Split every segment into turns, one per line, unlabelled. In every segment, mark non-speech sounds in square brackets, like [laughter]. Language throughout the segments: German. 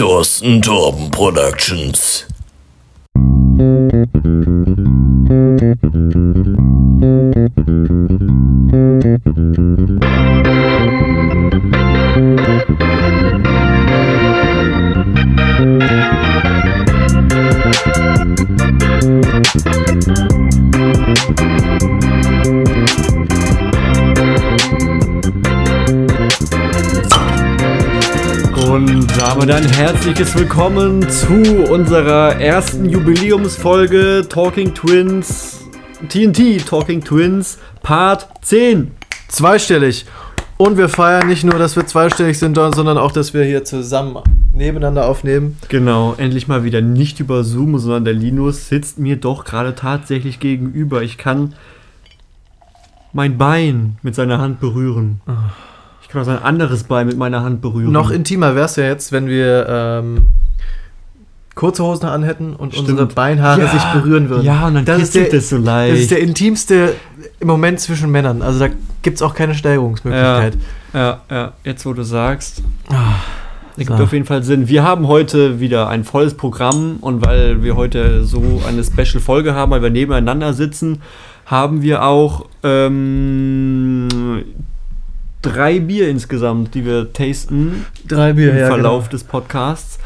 Thorsten Torben Productions.
Und herzliches Willkommen zu unserer ersten Jubiläumsfolge Talking Twins, TNT Talking Twins, Part 10.
Zweistellig. Und wir feiern nicht nur, dass wir zweistellig sind, sondern auch, dass wir hier zusammen nebeneinander aufnehmen.
Genau, endlich mal wieder nicht über Zoom, sondern der Linus sitzt mir doch gerade tatsächlich gegenüber. Ich kann mein Bein mit seiner Hand berühren. Ich kann auch sein anderes Bein mit meiner Hand berühren.
Noch intimer wäre es ja jetzt, wenn wir ähm, kurze Hosen anhätten und
Stimmt.
unsere Beinhaare
Ja.
sich berühren würden.
Ja, und dann
das ist, der,
es so leicht.
das ist der intimste Moment zwischen Männern. Also da gibt es auch keine Steigerungsmöglichkeit.
Ja, ja, jetzt wo du sagst. Das
So.
gibt auf jeden Fall Sinn. Wir haben heute wieder ein volles Programm und weil wir heute so eine Special-Folge haben, weil wir nebeneinander sitzen, haben wir auch ähm, drei Bier insgesamt, die wir tasten
Drei Bier,
im
ja,
Verlauf
genau.
des Podcasts.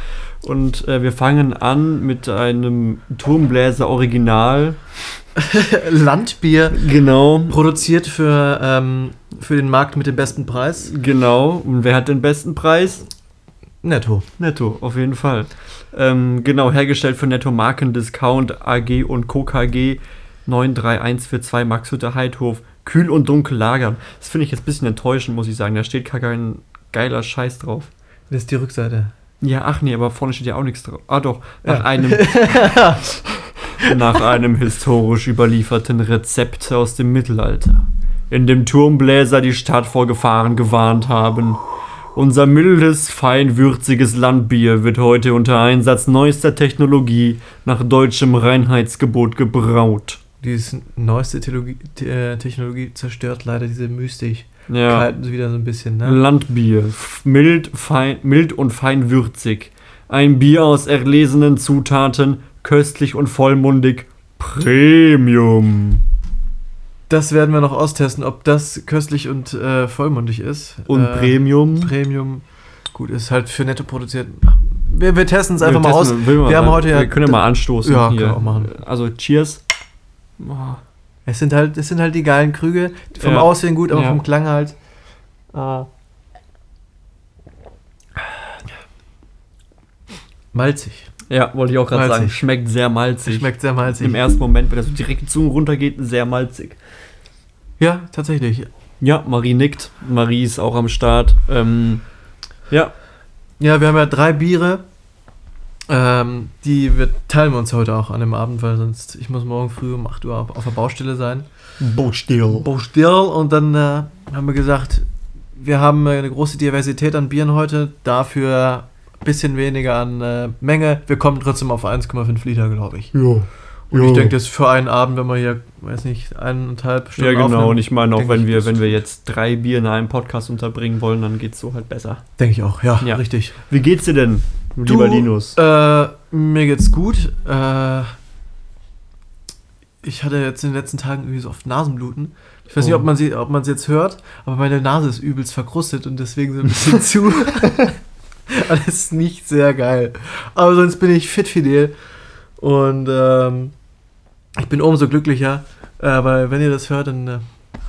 Und äh, wir fangen an mit einem Turmbläser Original. [laughs]
Landbier
Genau.
produziert für, ähm, für den Markt mit dem besten Preis.
Genau. Und wer hat den besten Preis?
Netto.
Netto, auf jeden Fall. Ähm, genau, hergestellt von Netto Markendiscount AG und Co. KG 93142 Maxhütter Heidhof. Kühl und dunkel lagern. Das finde ich jetzt ein bisschen enttäuschend, muss ich sagen. Da steht gar kein geiler Scheiß drauf.
Das ist die Rückseite.
Ja, ach nee, aber vorne steht ja auch nichts drauf. Ah doch, nach
Ja.
einem [laughs] nach einem historisch überlieferten Rezept aus dem Mittelalter, in dem Turmbläser die Stadt vor Gefahren gewarnt haben. Unser mildes, fein würziges Landbier wird heute unter Einsatz neuester Technologie nach deutschem Reinheitsgebot gebraut.
Diese neueste Theologie, äh, Technologie zerstört leider diese Mystik.
Ja.
Halten sie wieder so ein bisschen, ne?
Landbier, mild, fein, mild und fein würzig. Ein Bier aus erlesenen Zutaten, köstlich und vollmundig. Premium.
Das werden wir noch austesten, ob das köstlich und äh, vollmundig ist.
Und
äh,
Premium.
Premium. Gut, ist halt für netto produziert. Wir, wir testen es einfach
Wir
mal aus.
testen- will man
Wir haben heute ja-
Wir können ja mal anstoßen
Ja,
hier.
können wir auch machen.
Also, cheers. Oh,
Es sind halt, es sind halt die geilen Krüge. Vom
Ja.
Aussehen gut, aber
Ja.
vom Klang halt. Äh, malzig.
Ja, wollte ich auch gerade sagen. Schmeckt sehr malzig.
Schmeckt sehr malzig.
Im ersten Moment, wenn das so direkt die Zunge runtergeht, sehr malzig.
Ja, tatsächlich.
Ja, Marie nickt. Marie ist auch am Start. Ähm, ja,
Ja, wir haben ja drei Biere. Ähm, die wir, teilen wir uns heute auch an dem Abend, weil sonst, ich muss morgen früh um 8 Uhr auf, auf der Baustelle sein.
Bostill.
Baustelle und dann äh, haben wir gesagt, wir haben eine große Diversität an Bieren heute, dafür ein bisschen weniger an äh, Menge. Wir kommen trotzdem auf 1,5 Liter, glaube ich.
Ja.
Und
Ja.
ich denke, das ist für einen Abend, wenn man hier, weiß nicht, eineinhalb Stunden
Ja, genau.
aufnimmt,
Und ich meine auch, wenn wir, wenn wir jetzt drei Bier in einem Podcast unterbringen wollen, dann geht's so halt besser.
Denke ich auch, ja,
Ja.
richtig.
Wie geht's dir denn, lieber Linus?
Äh, mir geht's gut. Äh, ich hatte jetzt in den letzten Tagen irgendwie so oft Nasenbluten. Ich weiß nicht,
Oh.
ob man sie, ob man es jetzt hört, aber meine Nase ist übelst verkrustet und deswegen so ein bisschen [laughs] zu. Alles nicht sehr geil. Aber sonst bin ich fit fidel und ähm, ich bin umso glücklicher, äh, weil wenn ihr das hört, dann äh,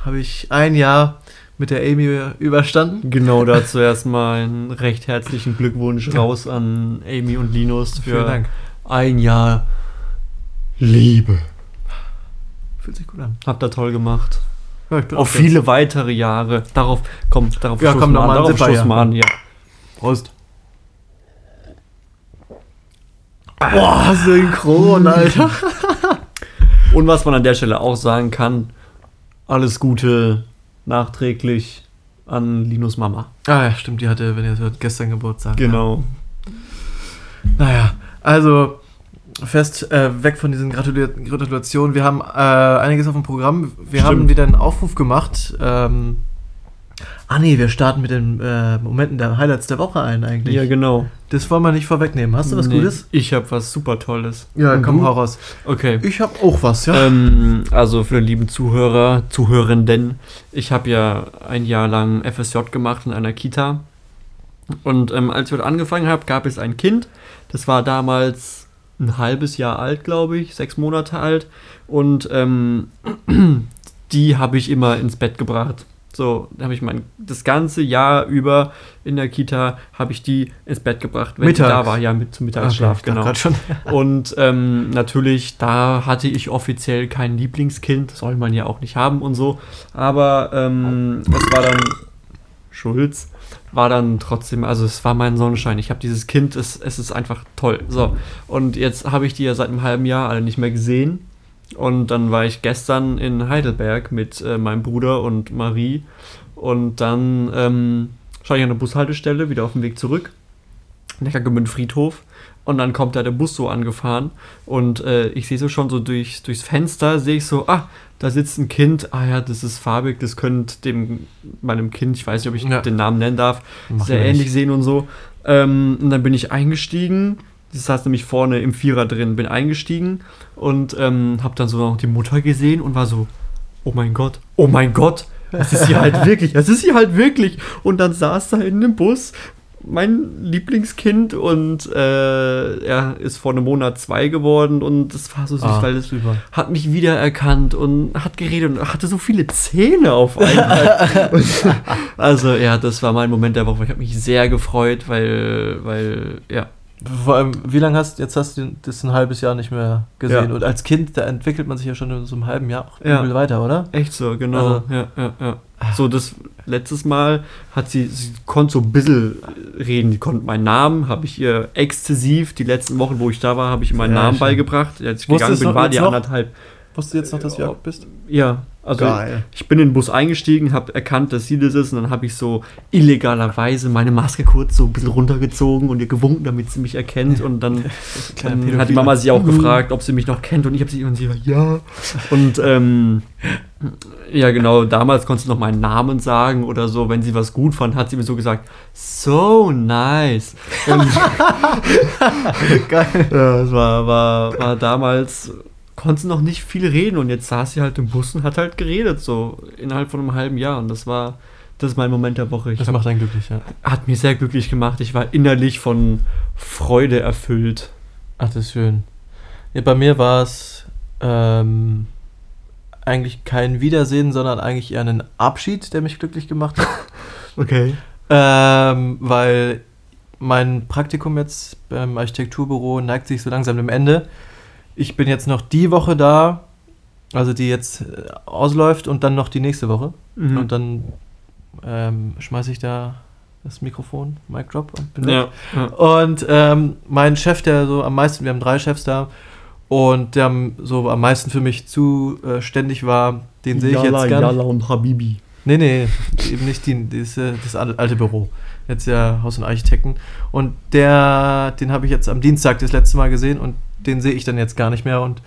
habe ich ein Jahr mit der Amy überstanden.
Genau dazu erstmal einen recht herzlichen Glückwunsch raus an Amy und Linus für ein Jahr Liebe.
Fühlt sich gut an.
Habt ihr toll gemacht.
Ja,
Auf viele weitere Jahre. Darauf, komm, darauf
Ja, komm, mal ein
darauf
Zipper, ja.
an, ja.
Prost. Boah, synchron, Alter. [laughs]
Und was man an der Stelle auch sagen kann, alles Gute nachträglich an Linus Mama.
Ah ja, stimmt, die hatte, wenn ihr es hört, gestern Geburtstag.
Genau.
Naja, also fest äh, weg von diesen Gratulier Gratulationen. Wir haben äh, einiges auf dem Programm. Wir
Stimmt.
haben wieder einen Aufruf gemacht. Ähm, Ah nee, wir starten mit den äh, Momenten der Highlights der Woche ein eigentlich.
Ja, genau.
Das wollen wir nicht vorwegnehmen. Hast du was
Nee,
Gutes?
Ich habe was super Tolles.
Ja,
Und
komm, hau raus.
Okay.
Ich habe auch was, ja.
Ähm, also für den lieben Zuhörer, Zuhörenden, ich habe ja ein Jahr lang FSJ gemacht in einer Kita. Und ähm, als ich dort angefangen habe, gab es ein Kind, das war damals ein halbes Jahr alt, glaube ich, sechs Monate alt. Und ähm, [clears throat] die habe ich immer ins Bett gebracht. So, da habe ich mein das ganze Jahr über in der Kita habe ich die ins Bett gebracht, wenn
Mittags?
sie da war, ja, mit zum Mittagsschlaf,
Okay, ich
genau.
schon.
Und ähm, natürlich, da hatte ich offiziell kein Lieblingskind, soll man ja auch nicht haben und so. Aber ähm, es war dann Schulz, war dann trotzdem, also es war mein Sonnenschein. Ich habe dieses Kind, es, es ist einfach toll. So, und jetzt habe ich die ja seit einem halben Jahr alle nicht mehr gesehen. Und dann war ich gestern in Heidelberg mit äh, meinem Bruder und Marie. Und dann ähm, schaue ich an der Bushaltestelle, wieder auf dem Weg zurück. Neckargemünd Friedhof. Und dann kommt da der Bus so angefahren. Und äh, ich sehe so schon so durch, durchs Fenster, sehe ich so, ah, da sitzt ein Kind. Ah ja, das ist farbig, das könnte dem, meinem Kind, ich weiß nicht, ob ich
Ja.
den Namen nennen darf,
Mach
sehr ähnlich sehen und so. Ähm, und dann bin ich eingestiegen. Das saß nämlich vorne im Vierer drin, bin eingestiegen und ähm, habe dann so noch die Mutter gesehen und war so, oh mein Gott, oh mein Gott, das ist hier halt [laughs] wirklich, das ist hier halt wirklich. Und dann saß da in dem Bus mein Lieblingskind und äh, er ist vor einem Monat zwei geworden und das war so süß,
Ah,
weil es hat mich wiedererkannt und hat geredet und hatte so viele Zähne auf einmal. [laughs] Und, [laughs] also ja, das war mein Moment der Woche. Ich habe mich sehr gefreut, weil, weil, ja.
Vor allem, wie lange hast jetzt hast du das ein halbes Jahr nicht mehr gesehen?
Ja.
Und als Kind, da entwickelt man sich ja schon in so einem halben Jahr auch
Ja.
weiter, oder?
Echt so, genau.
Also-
ja, ja, ja. So, das letztes Mal hat sie, sie konnte so ein bisschen reden. Die konnte meinen Namen, habe ich ihr exzessiv, die letzten Wochen, wo ich da war, habe ich ihr meinen Namen
schön.
beigebracht. Als ich
Wusstest
gegangen bin, war die
noch?
anderthalb.
Wusstest du jetzt noch, dass du Jakob bist?
Ja, also
Geil.
ich bin in den Bus eingestiegen, habe erkannt, dass sie das ist und dann habe ich so illegalerweise meine Maske kurz so ein bisschen runtergezogen und ihr gewunken, damit sie mich erkennt und dann, [laughs] dann hat die. Mama sie auch gefragt, ob sie mich noch kennt und ich habe sie und sie war ja und ähm, ja genau, damals konntest du noch meinen Namen sagen oder so, wenn sie was gut fand, hat sie mir so gesagt, so nice und [laughs] [laughs]
Geil.
ja, es war, war, war damals, konnte noch nicht viel reden und jetzt saß sie halt im Bus und hat halt geredet, so innerhalb von einem halben Jahr. Und das war, das ist mein Moment der Woche. Ich
Das
hab,
macht einen glücklich, ja.
hat mich sehr glücklich gemacht. Ich war innerlich von Freude erfüllt.
Ach, das ist schön. Ja, bei mir war es ähm, eigentlich kein Wiedersehen, sondern eigentlich eher ein Abschied, der mich glücklich gemacht hat. [laughs]
Okay.
ähm, weil mein Praktikum jetzt beim Architekturbüro neigt sich so langsam dem Ende. Ich bin jetzt noch die Woche da, also die jetzt äh, ausläuft und dann noch die nächste Woche.
Mhm.
Und dann ähm, schmeiße ich da das Mikrofon, Mic Drop und bin weg.
ja, ja.
Und ähm, mein Chef, der so am meisten, wir haben drei Chefs da, und der am- so am meisten für mich zuständig war, den sehe ich jetzt gerne.
Yalla und Habibi.
Nee, nee, eben nicht die, das, äh, das alte Büro. Jetzt ja Haus und Architekten. Und der, den habe ich jetzt am Dienstag das letzte Mal gesehen und den sehe ich dann jetzt gar nicht mehr. Und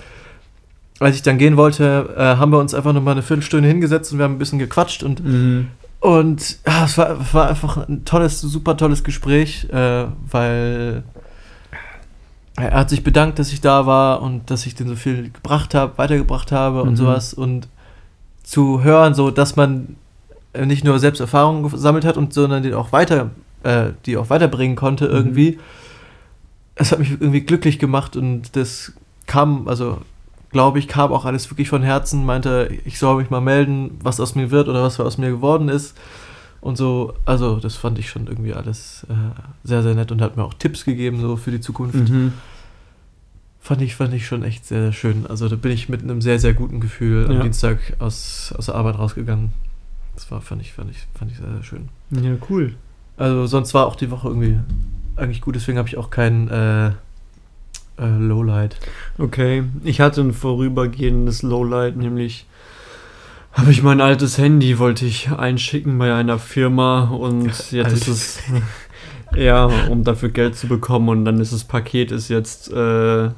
als ich dann gehen wollte, äh, haben wir uns einfach nochmal eine Viertelstunde hingesetzt und wir haben ein bisschen gequatscht und
Mhm.
und ja, es war, war einfach ein tolles, super tolles Gespräch, äh, weil er hat sich bedankt, dass ich da war und dass ich den so viel gebracht habe, weitergebracht habe und
Mhm.
sowas. Und zu hören, so dass man nicht nur selbst Erfahrungen gesammelt hat und sondern die auch weiter, äh, die auch weiterbringen konnte
Mhm.
irgendwie. Es hat mich irgendwie glücklich gemacht und das kam, also glaube ich, kam auch alles wirklich von Herzen, meinte, ich soll mich mal melden, was aus mir wird oder was aus mir geworden ist. Und so, also das fand ich schon irgendwie alles äh, sehr, sehr nett und hat mir auch Tipps gegeben, so für die Zukunft.
Mhm.
Fand ich, fand ich schon echt sehr, sehr schön. Also da bin ich mit einem sehr, sehr guten Gefühl am
Ja.
Dienstag aus, aus der Arbeit rausgegangen. Das war, fand ich, fand ich, fand ich sehr, sehr schön.
Ja, cool.
Also sonst war auch die Woche irgendwie eigentlich gut, deswegen habe ich auch kein äh, äh, Lowlight.
Okay, ich hatte ein vorübergehendes Lowlight, nämlich habe ich mein altes Handy, wollte ich einschicken bei einer Firma und jetzt ist es, [laughs] [laughs] ja, um dafür Geld zu bekommen und dann ist das Paket ist jetzt äh,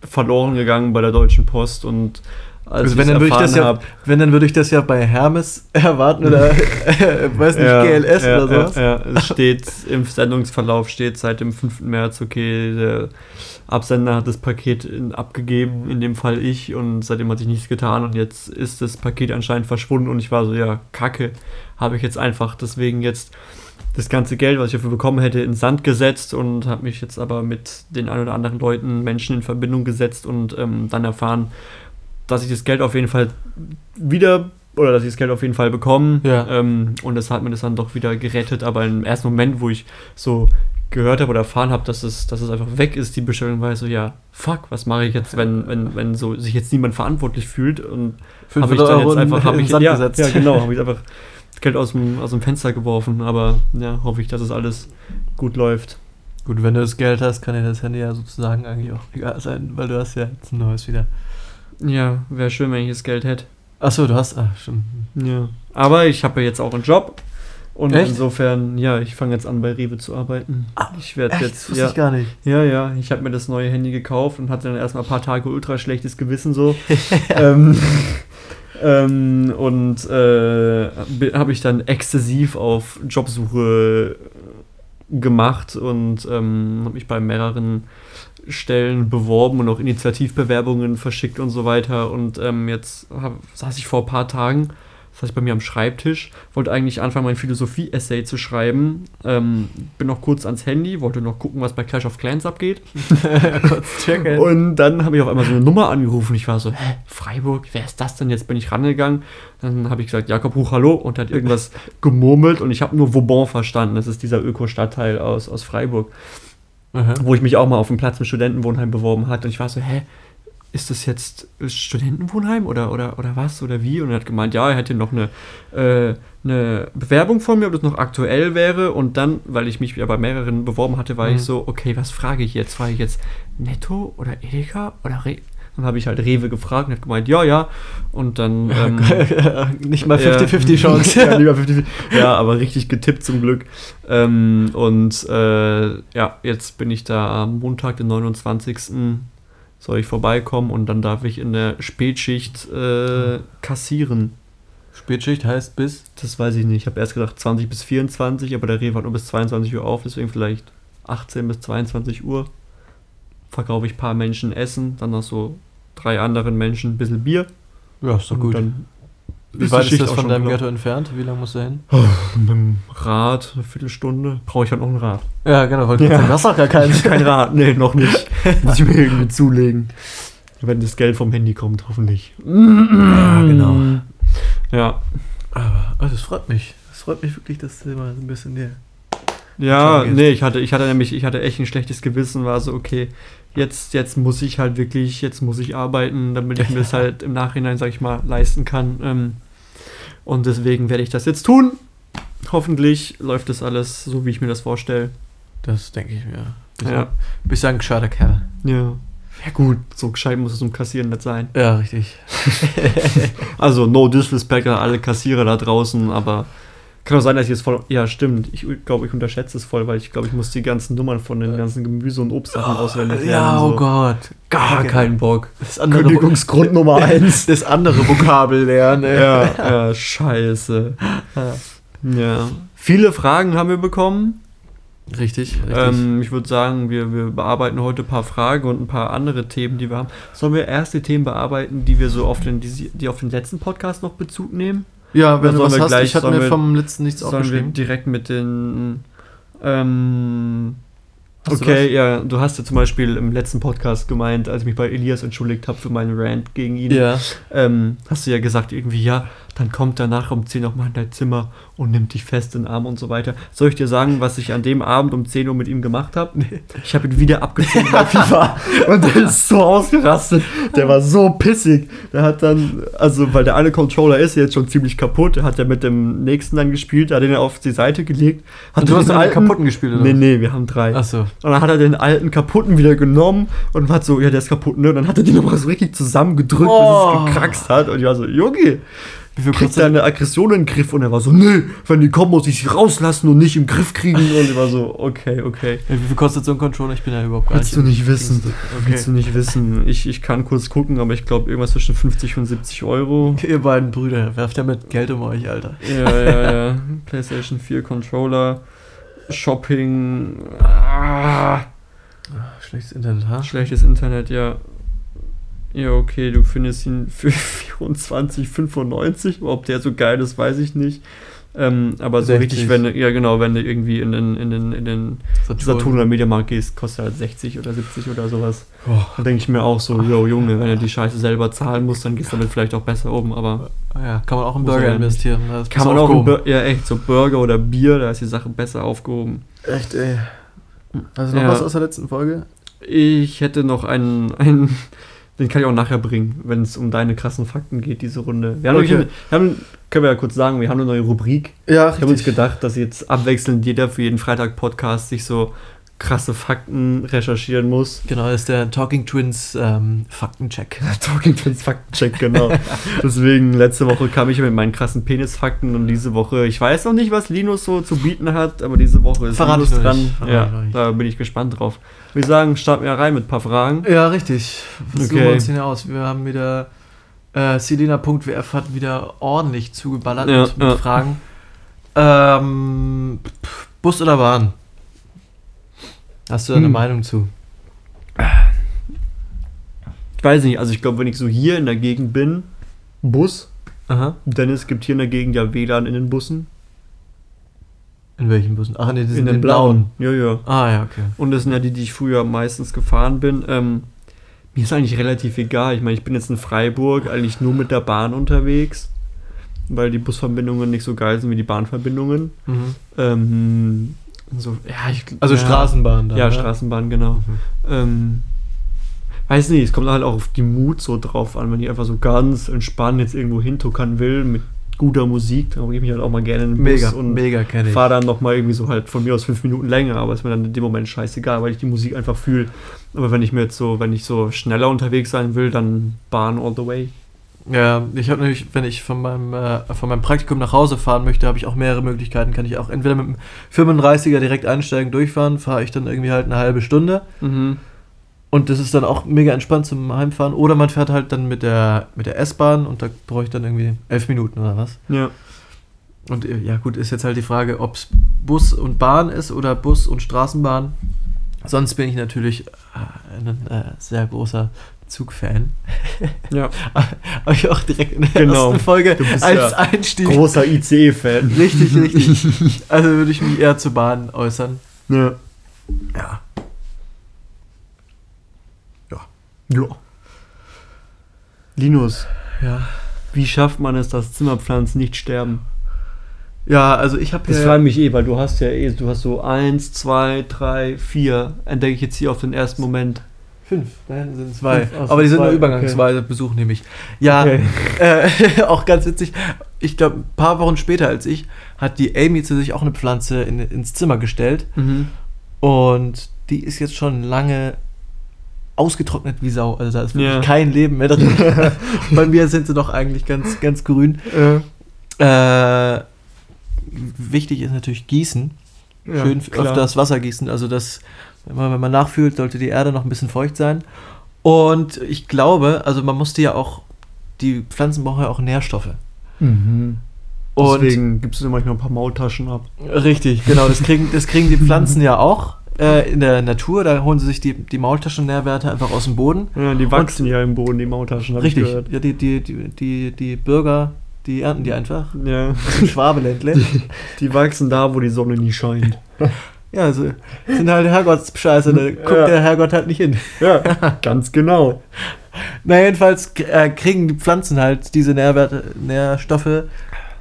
verloren gegangen bei der Deutschen Post und als
Also wenn
ich's
dann, würde ich das ja,
hab.
wenn, dann würde ich das ja bei Hermes [laughs] erwarten oder, äh, weiß nicht, GLS
ja,
oder sowas.
Ja, ja, es steht im Sendungsverlauf steht seit dem 5. März, okay, der Absender hat das Paket in, abgegeben, in dem Fall ich, und seitdem hat sich nichts getan und jetzt ist das Paket anscheinend verschwunden und ich war so, ja, kacke, habe ich jetzt einfach deswegen jetzt das ganze Geld, was ich dafür bekommen hätte, in Sand gesetzt und habe mich jetzt aber mit den ein oder anderen Leuten, Menschen in Verbindung gesetzt und ähm, dann erfahren, dass ich das Geld auf jeden Fall wieder oder dass ich das Geld auf jeden Fall bekomme.
Ja.
Ähm, und das hat mir das dann doch wieder gerettet. Aber im ersten Moment, wo ich so gehört habe oder erfahren habe, dass es, dass es einfach weg ist, die Bestellung, war ich so, ja, fuck, was mache ich jetzt, wenn, wenn, wenn so sich jetzt niemand verantwortlich fühlt und habe ich
500
dann
Euro
jetzt einfach
in
hab
den
ich,
Sand
ja,
gesetzt.
Ja, genau, habe ich einfach das Geld aus dem, aus dem Fenster geworfen. Aber ja, hoffe ich, dass es alles gut läuft.
Gut, wenn du das Geld hast, kann dir das Handy ja sozusagen eigentlich auch egal sein, weil du hast ja jetzt ein neues wieder.
Ja, wäre schön, wenn ich das Geld hätte.
Achso, du hast, ah, stimmt.
Ja. Aber ich habe ja jetzt auch einen Job. Und
Echt?
insofern, ja, ich fange jetzt an bei Rewe zu arbeiten. ich werde jetzt.
das
Ja,
ich gar nicht.
ja, ja, ich habe mir das neue Handy gekauft und hatte dann erstmal ein paar Tage ultra schlechtes Gewissen so. [laughs] ähm, [laughs] ähm, und äh, habe ich dann exzessiv auf Jobsuche gemacht und ähm, habe mich bei mehreren Stellen beworben und auch Initiativbewerbungen verschickt und so weiter. Und ähm, jetzt hab, saß ich vor ein paar Tagen, saß ich bei mir am Schreibtisch, wollte eigentlich anfangen, mein Philosophie-Essay zu schreiben. Ähm, bin noch kurz ans Handy, wollte noch gucken, was bei Clash of Clans abgeht. [laughs] Und dann habe ich auf einmal so eine Nummer angerufen. Ich war so, hä, Freiburg, wer ist das denn? Jetzt bin ich rangegangen. Dann habe ich gesagt, Jakob Huch, hallo. Und hat irgendwas gemurmelt und ich habe nur Vauban verstanden. Das ist dieser Öko-Stadtteil aus, aus Freiburg,
Aha.
wo ich mich auch mal auf dem Platz im Studentenwohnheim beworben hatte. Und ich war so, hä, ist das jetzt Studentenwohnheim oder, oder, oder was oder wie? Und er hat gemeint, ja, er hätte noch eine, äh, eine Bewerbung von mir, ob das noch aktuell wäre. Und dann, weil ich mich ja bei mehreren beworben hatte, war
Mhm.
ich so, okay, was frage ich jetzt? Frage ich jetzt Netto oder Edeka oder Re Dann habe ich halt Rewe gefragt und hat gemeint, ja, ja. Und dann. Ähm, [laughs]
nicht mal
ja.
50-50 Chance. [laughs]
ja, lieber 50 [laughs] ja, aber richtig getippt zum Glück. Ähm, und äh, ja, jetzt bin ich da am Montag, den 29. soll ich vorbeikommen und dann darf ich in der Spätschicht äh, kassieren.
Spätschicht heißt bis.
Das weiß ich nicht. Ich habe erst gedacht 20 bis 24, aber der Rewe hat nur bis 22 Uhr auf, deswegen vielleicht 18 bis 22 Uhr. Verkaufe ich ein paar Menschen Essen, dann noch so drei anderen Menschen ein bisschen Bier.
Ja, ist doch gut.
Dann
Wie weit ist das von deinem. Ghetto entfernt? Wie lange musst du hin?
mit dem Rad, eine Viertelstunde, brauche ich halt noch ein Rad.
Ja, genau, ich
Ja.
du hast doch gar keinen. [laughs]
Kein Rad, nee, noch nicht. [laughs] Muss ich mir irgendwie zulegen. Wenn das Geld vom Handy kommt, hoffentlich.
Ja, genau.
Ja,
Aber oh, das freut mich. Das freut mich wirklich, dass du mal so ein bisschen dir.
ja, nee, ich hatte, ich hatte nämlich, ich hatte echt ein schlechtes Gewissen, war so, okay, jetzt, jetzt muss ich halt wirklich, jetzt muss ich arbeiten, damit ich mir das [laughs] halt im Nachhinein, sag ich mal, leisten kann. Ähm, und deswegen werde ich das jetzt tun. Hoffentlich läuft das alles so, wie ich mir das vorstelle.
Das denke ich mir. Bist
Ja.
Bist ein gescheiter Kerl.
Ja. Ja gut, so gescheit muss es um Kassieren nicht sein.
Ja, richtig. [laughs] [laughs]
Also no disrespect an alle Kassierer da draußen, aber kann auch sein, dass ich jetzt voll. Ja, stimmt. Ich glaube, ich unterschätze es voll, weil ich glaube, ich muss die ganzen Nummern von den ganzen Gemüse- und Obstsachen auswendig lernen.
Ja, oh
so.
Gott.
Gar keinen Bock.
Das andere
Kündigungsgrund [laughs] Nummer eins.
Das andere Vokabel lernen. ey.
Ja, ja, scheiße. Ja. Viele Fragen haben wir bekommen.
Richtig, richtig.
Ähm, ich würde sagen, wir, wir bearbeiten heute ein paar Fragen und ein paar andere Themen, die wir haben. Sollen wir erst die Themen bearbeiten, die wir so auf den, die, die auf den letzten Podcast noch Bezug nehmen?
Ja, wenn
dann
du was hast,
gleich-
ich hatte mir
wir-
vom letzten nichts
Sollen wir
aufgeschrieben.
direkt mit den. Ähm,
Hast du
okay, ja, du hast ja zum Beispiel im letzten Podcast gemeint, als ich mich bei Elias entschuldigt habe für meinen Rant gegen ihn,
Ja.
ähm, hast du ja gesagt, irgendwie, ja, dann kommt er nachher um 10 Uhr nochmal in dein Zimmer und nimmt dich fest in den Arm und so weiter. Soll ich dir sagen, was ich an dem Abend um 10 Uhr mit ihm gemacht habe? Ich habe ihn wieder abgezogen bei [laughs] FIFA und der ist so ausgerastet. Der war so pissig. Der hat dann, also, weil der eine Controller ist jetzt schon ziemlich kaputt, hat er mit dem nächsten dann gespielt, hat den auf die Seite gelegt. Hat
Und du hast
den
den kaputten gespielt, oder
Nee, nee, wir haben drei.
Achso.
Und dann hat er den alten kaputten wieder genommen und hat so, ja, der ist kaputt, ne? Und dann hat er den nochmal so richtig zusammengedrückt,
Oh.
bis es gekraxt hat. Und ich war so, Junge,
Wie viel
krieg
kostet
deine Aggression in den Griff. Und er war so, nee, wenn die kommen, muss ich sie rauslassen und nicht im Griff kriegen. Und ich war so, okay, okay.
Wie viel kostet so ein Controller? Ich bin ja überhaupt gar
Willst du nicht wissen.
Okay.
Willst du nicht wissen. Ich, ich kann kurz gucken, aber ich glaube irgendwas zwischen 50 und 70 Euro. [laughs]
Ihr beiden Brüder, werft ja mit Geld um euch, Alter.
Ja, ja, ja. [laughs] PlayStation 4 Controller, Shopping, ah,
Schlechtes Internet, ha?
schlechtes Internet, ja. Ja, okay, du findest ihn für [laughs] 24,95. Ob der so geil ist, weiß ich nicht. Ähm, aber so
60.
richtig, wenn du, ja genau, wenn du irgendwie in den, in den, in den Saturn oder Mediamarkt gehst, kostet er halt 60 oder 70 oder sowas.
Oh,
Da denke ich mir auch so, yo Junge, wenn du die Scheiße selber zahlen musst, dann gehst du damit vielleicht auch besser um, aber
ja, kann man auch in
Muss
Burger
er
investieren. ist
kann man auch, in
aufgehoben.
Ja echt, so Burger oder Bier, da ist die Sache besser aufgehoben.
Echt, ey. Also noch
Ja.
was aus der letzten Folge?
Ich hätte noch einen, einen den kann ich auch nachher bringen, wenn es um deine krassen Fakten geht, diese Runde. Wir haben,
Okay.
wir haben können wir ja kurz sagen, wir haben eine neue Rubrik.
Ja,
Ich habe uns gedacht, dass jetzt abwechselnd jeder für jeden Freitag-Podcast sich so krasse Fakten recherchieren muss.
Genau, das ist der Talking Twins ähm, Faktencheck. [laughs]
Talking Twins Faktencheck, genau. [laughs] Deswegen, letzte Woche kam ich mit meinen krassen Penis-Fakten und diese Woche, ich weiß noch nicht, was Linus so zu bieten hat, aber diese Woche ist
Verrate
Linus dran. Ja, da bin ich gespannt drauf. Wir sagen, starten wir rein mit ein paar Fragen.
Ja, richtig. Was
Okay.
suchen wir uns denn aus? Wir haben wieder äh, Selena.wf hat wieder ordentlich zugeballert
Ja,
mit,
ja.
Fragen. Ähm, Bus oder Bahn? Hast du da eine
Hm.
Meinung zu?
Ich weiß nicht, also ich glaube, wenn ich so hier in der Gegend bin, Bus,
Aha.
denn es gibt hier in der Gegend ja WLAN in den Bussen.
In welchen Bussen? Ach, nee, das
In
sind
den blauen. Ja, ja.
Ah, ja, okay.
Und das sind ja die, die ich früher meistens gefahren bin. Ähm, mir ist eigentlich relativ egal. Ich meine, ich bin jetzt in Freiburg eigentlich nur mit der Bahn unterwegs, weil die Busverbindungen nicht so geil sind wie die Bahnverbindungen.
Mhm.
Ähm, so, ja, ich,
Also
ja,
Straßenbahn dann.
Ja,
ne?
Straßenbahn, genau.
Mhm.
Ähm, weiß nicht, es kommt halt auch auf die Mut so drauf an, wenn ich einfach so ganz entspannt jetzt irgendwo hintuckern will mit guter Musik, dann gehe ich mich halt auch mal gerne in den Bus
Mega,
und
mega
fahre dann nochmal irgendwie so halt von mir aus fünf Minuten länger, aber ist mir dann in dem Moment scheißegal, weil ich die Musik einfach fühle. Aber wenn ich mir jetzt so, wenn ich so schneller unterwegs sein will, dann Bahn all the way.
Ja, ich habe nämlich, wenn ich von meinem, äh, von meinem Praktikum nach Hause fahren möchte, habe ich auch mehrere Möglichkeiten. Kann ich auch entweder mit dem 35er direkt einsteigen, durchfahren, fahre ich dann irgendwie halt eine halbe Stunde.
Mhm.
Und das ist dann auch mega entspannt zum Heimfahren. Oder man fährt halt dann mit der, mit der S-Bahn und da brauche ich dann irgendwie elf Minuten oder was.
Ja.
Und äh, ja, gut, ist jetzt halt die Frage, ob es Bus und Bahn ist oder Bus und Straßenbahn. Sonst bin ich natürlich äh, ein äh, sehr großer Zugfan.
Ja. [laughs]
Habe ich auch direkt in der
Genau.
ersten Folge als
ja
Einstieg.
Großer ICE-Fan.
Richtig, richtig. [laughs] Also würde ich mich eher zur Bahn äußern.
Ja.
Ja.
Ja. Linus,
Ja.
wie schafft man es, dass Zimmerpflanzen nicht sterben?
Ja, also ich habe
Das
ja.
frage mich eh, weil du hast ja eh, du hast so eins, zwei, drei, vier, entdecke ich jetzt hier auf den ersten Moment.
Fünf, hinten sind zwei.
Fünf, ach so,
Aber die sind
zwei,
nur übergangsweise Besuch, nehme ich. Ja,
Okay. [laughs]
äh, [laughs] auch ganz witzig. Ich glaube, ein paar Wochen später als ich, hat die Amy zu sich auch eine Pflanze in, ins Zimmer gestellt.
Mhm.
Und die ist jetzt schon lange ausgetrocknet wie Sau. Also da ist wirklich
Ja.
kein Leben mehr drin. [laughs] Bei mir sind sie noch eigentlich ganz, ganz grün. Äh, wichtig ist natürlich Gießen.
Ja,
Schön öfters Wasser gießen. Also das, wenn man, wenn man nachfühlt, sollte die Erde noch ein bisschen feucht sein. Und ich glaube, also man musste ja auch, die Pflanzen brauchen ja auch Nährstoffe.
Mhm.
Und
Deswegen gibst du manchmal ein paar Maultaschen ab.
richtig, genau, das kriegen, das kriegen die Pflanzen ja auch äh, in der Natur. Da holen sie sich die, die Maultaschennährwerte einfach aus dem Boden.
Ja, die wachsen ja im Boden, die Maultaschen,
Richtig, ja, die, die, die, die, die Bürger, die ernten die einfach.
Ja,
Schwabeländle.
die wachsen da, wo die Sonne nie scheint. [laughs]
Ja, also sind halt Herrgottsscheiße, da guckt
Ja.
der Herrgott halt nicht hin.
Ja, [laughs] ganz genau.
Na, jedenfalls äh, kriegen die Pflanzen halt diese Nährwerte, Nährstoffe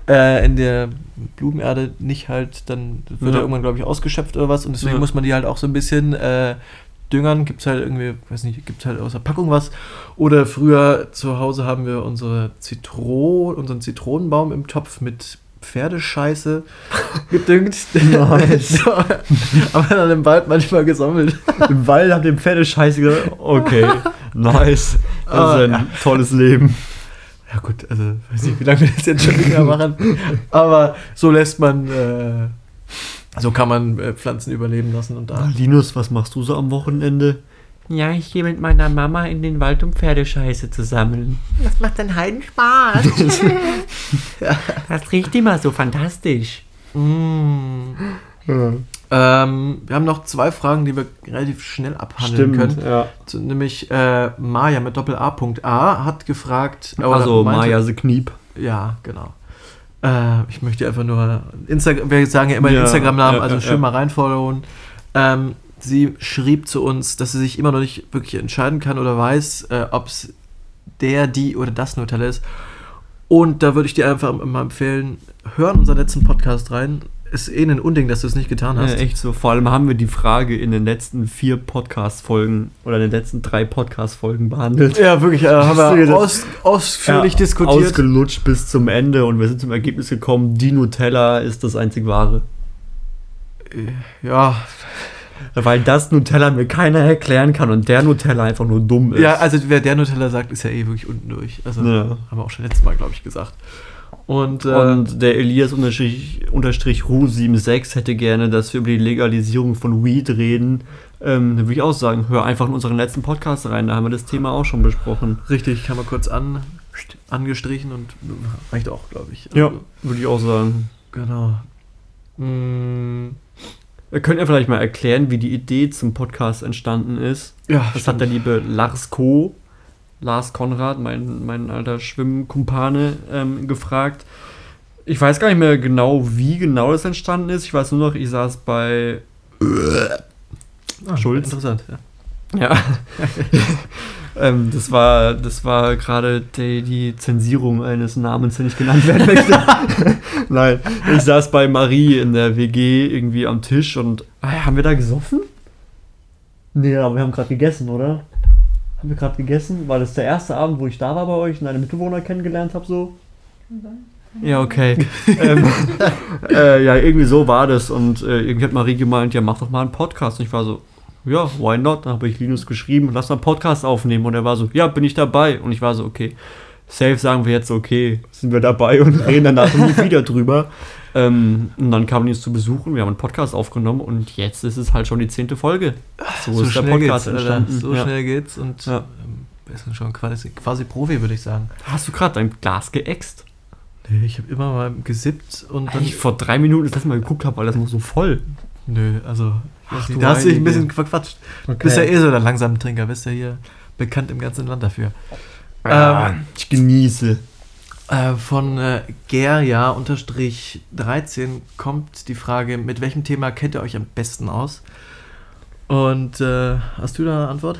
äh, in der Blumenerde nicht halt, dann wird
Ja.
er irgendwann, glaube ich, ausgeschöpft oder was und deswegen
Ja.
muss man die halt auch so ein bisschen äh, düngern. Gibt es halt irgendwie, weiß nicht, gibt es halt aus der Packung was. Oder früher zu Hause haben wir unsere Zitron, unseren Zitronenbaum im Topf mit Pferdescheiße [laughs] gedüngt.
Nice. [laughs]
so, aber dann im Wald manchmal gesammelt. [laughs]
Im Wald habt ihr Pferdescheiße gesagt. Okay, nice. Das
Ah,
ist ein
ja.
tolles Leben.
Ja gut, also weiß nicht, wie lange wir das jetzt schon wieder machen. Aber so lässt man, äh, so kann man äh, Pflanzen überleben lassen und da.
Linus, was machst du so am Wochenende? Ja, ich gehe mit meiner Mama in den Wald, um Pferdescheiße zu sammeln.
Das macht einen Heiden Spaß. [laughs]
Das riecht immer so fantastisch.
mm. ähm, wir haben noch zwei Fragen, die wir relativ schnell abhandeln können.
ja.
Nämlich äh, Maya mit Doppel A. Punkt A hat gefragt.
Also
meinte-
Maya the Kniep.
Ja, genau. Äh, ich möchte einfach nur Instagram, wir sagen ja immer den
Ja,
Instagram-Namen,
ja,
also
ja,
schön
ja.
mal reinfollowen. Ähm, sie schrieb zu uns, dass sie sich immer noch nicht wirklich entscheiden kann oder weiß, äh, ob es der, die oder das Nutella ist. Und da würde ich dir einfach mal empfehlen, hören unseren letzten Podcast rein. Ist eh ein Unding, dass du es nicht getan hast.
Ja, echt so. Vor allem haben wir die Frage in den letzten vier Podcast-Folgen oder in den letzten drei Podcast-Folgen behandelt.
Ja, wirklich, äh, [laughs] haben wir aus, ausführlich
Ja,
diskutiert.
Ausgelutscht bis zum Ende und wir sind zum Ergebnis gekommen, die Nutella ist das einzig wahre.
ja,
Weil das Nutella mir keiner erklären kann und der Nutella einfach nur dumm ist.
Ja, also wer der Nutella sagt, ist ja eh wirklich unten durch. Also
Ja.
haben wir auch schon letztes Mal, glaube ich, gesagt. Und, äh,
Und der Elias unterstrich, unterstrich Ru76 hätte gerne, dass wir über die Legalisierung von Weed reden. Ähm, dann würde ich auch sagen, hör einfach in unseren letzten Podcast rein, da haben wir das Thema auch schon besprochen.
richtig, kann man kurz an, angestrichen und reicht auch, glaube ich.
Ja,
Also,
würde ich auch sagen.
genau. Mm,
Können ja vielleicht mal erklären, wie die Idee zum Podcast entstanden ist.
ja,
Das hat der liebe Lars Co., Lars Konrad, mein, mein alter Schwimmkumpane, ähm, gefragt. Ich weiß gar nicht mehr genau, wie genau das entstanden ist. Ich weiß nur noch, ich saß bei
ah,
Schulz.
Interessant, ja.
Ja. [laughs] [laughs] ähm, das war, das war gerade die, die Zensierung eines Namens, der nicht genannt werden möchte. [laughs] Nein, ich saß bei Marie in der WG irgendwie am Tisch und ah, haben wir da gesoffen? Nee, aber wir haben gerade gegessen, oder? Haben wir gerade gegessen? War das der erste Abend, wo ich da war bei euch und deine Mitbewohner kennengelernt habe so? Ja, okay. [laughs] ähm, äh, ja, irgendwie so war das. Und äh, irgendwie hat Marie gemeint, ja, mach doch mal einen Podcast. Und ich war so, ja, why not? Dann habe ich Linus geschrieben, lass mal einen Podcast aufnehmen. Und er war so, ja, bin ich dabei. Und ich war so, okay. Safe sagen wir jetzt, okay, sind wir dabei und [laughs] reden danach nie wieder drüber. Ähm, und dann kam Linus zu besuchen, wir haben einen Podcast aufgenommen und jetzt ist es halt schon die zehnte Folge. So, ist der Podcast entstanden.
So
ja.
schnell geht's und
Ja.
ähm, wir sind schon quasi, quasi Profi, würde ich sagen.
Hast du gerade dein Glas geäxt?
Nee, ich habe immer mal gesippt und dann.
ich vor drei Minuten das letzte Mal geguckt habe, weil das noch so voll.
Nö, also.
Ach,
da
du
hast du dich ein bisschen verquatscht. Bist ja eh so der langsame Trinker, bist ja hier bekannt im ganzen Land dafür.
Ähm, ich genieße.
Äh, von äh, Gerja unterstrich 13 kommt die Frage, mit welchem Thema kennt ihr euch am besten aus? Und äh, hast du da eine Antwort?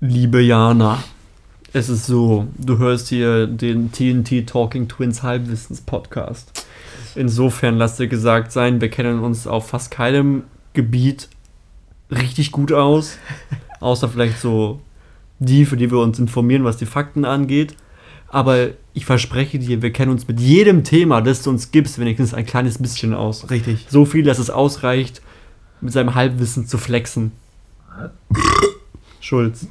Liebe Jana, es ist so, du hörst hier den TNT Talking Twins Halbwissens Podcast. Insofern lass dir gesagt sein, wir kennen uns auf fast keinem Gebiet richtig gut aus, [laughs] außer vielleicht so die, für die wir uns informieren, was die Fakten angeht. Aber ich verspreche dir, wir kennen uns mit jedem Thema, das du uns gibst, wenigstens ein kleines bisschen aus.
Richtig.
So viel, dass es ausreicht, mit seinem Halbwissen zu flexen. [laughs] Schulz.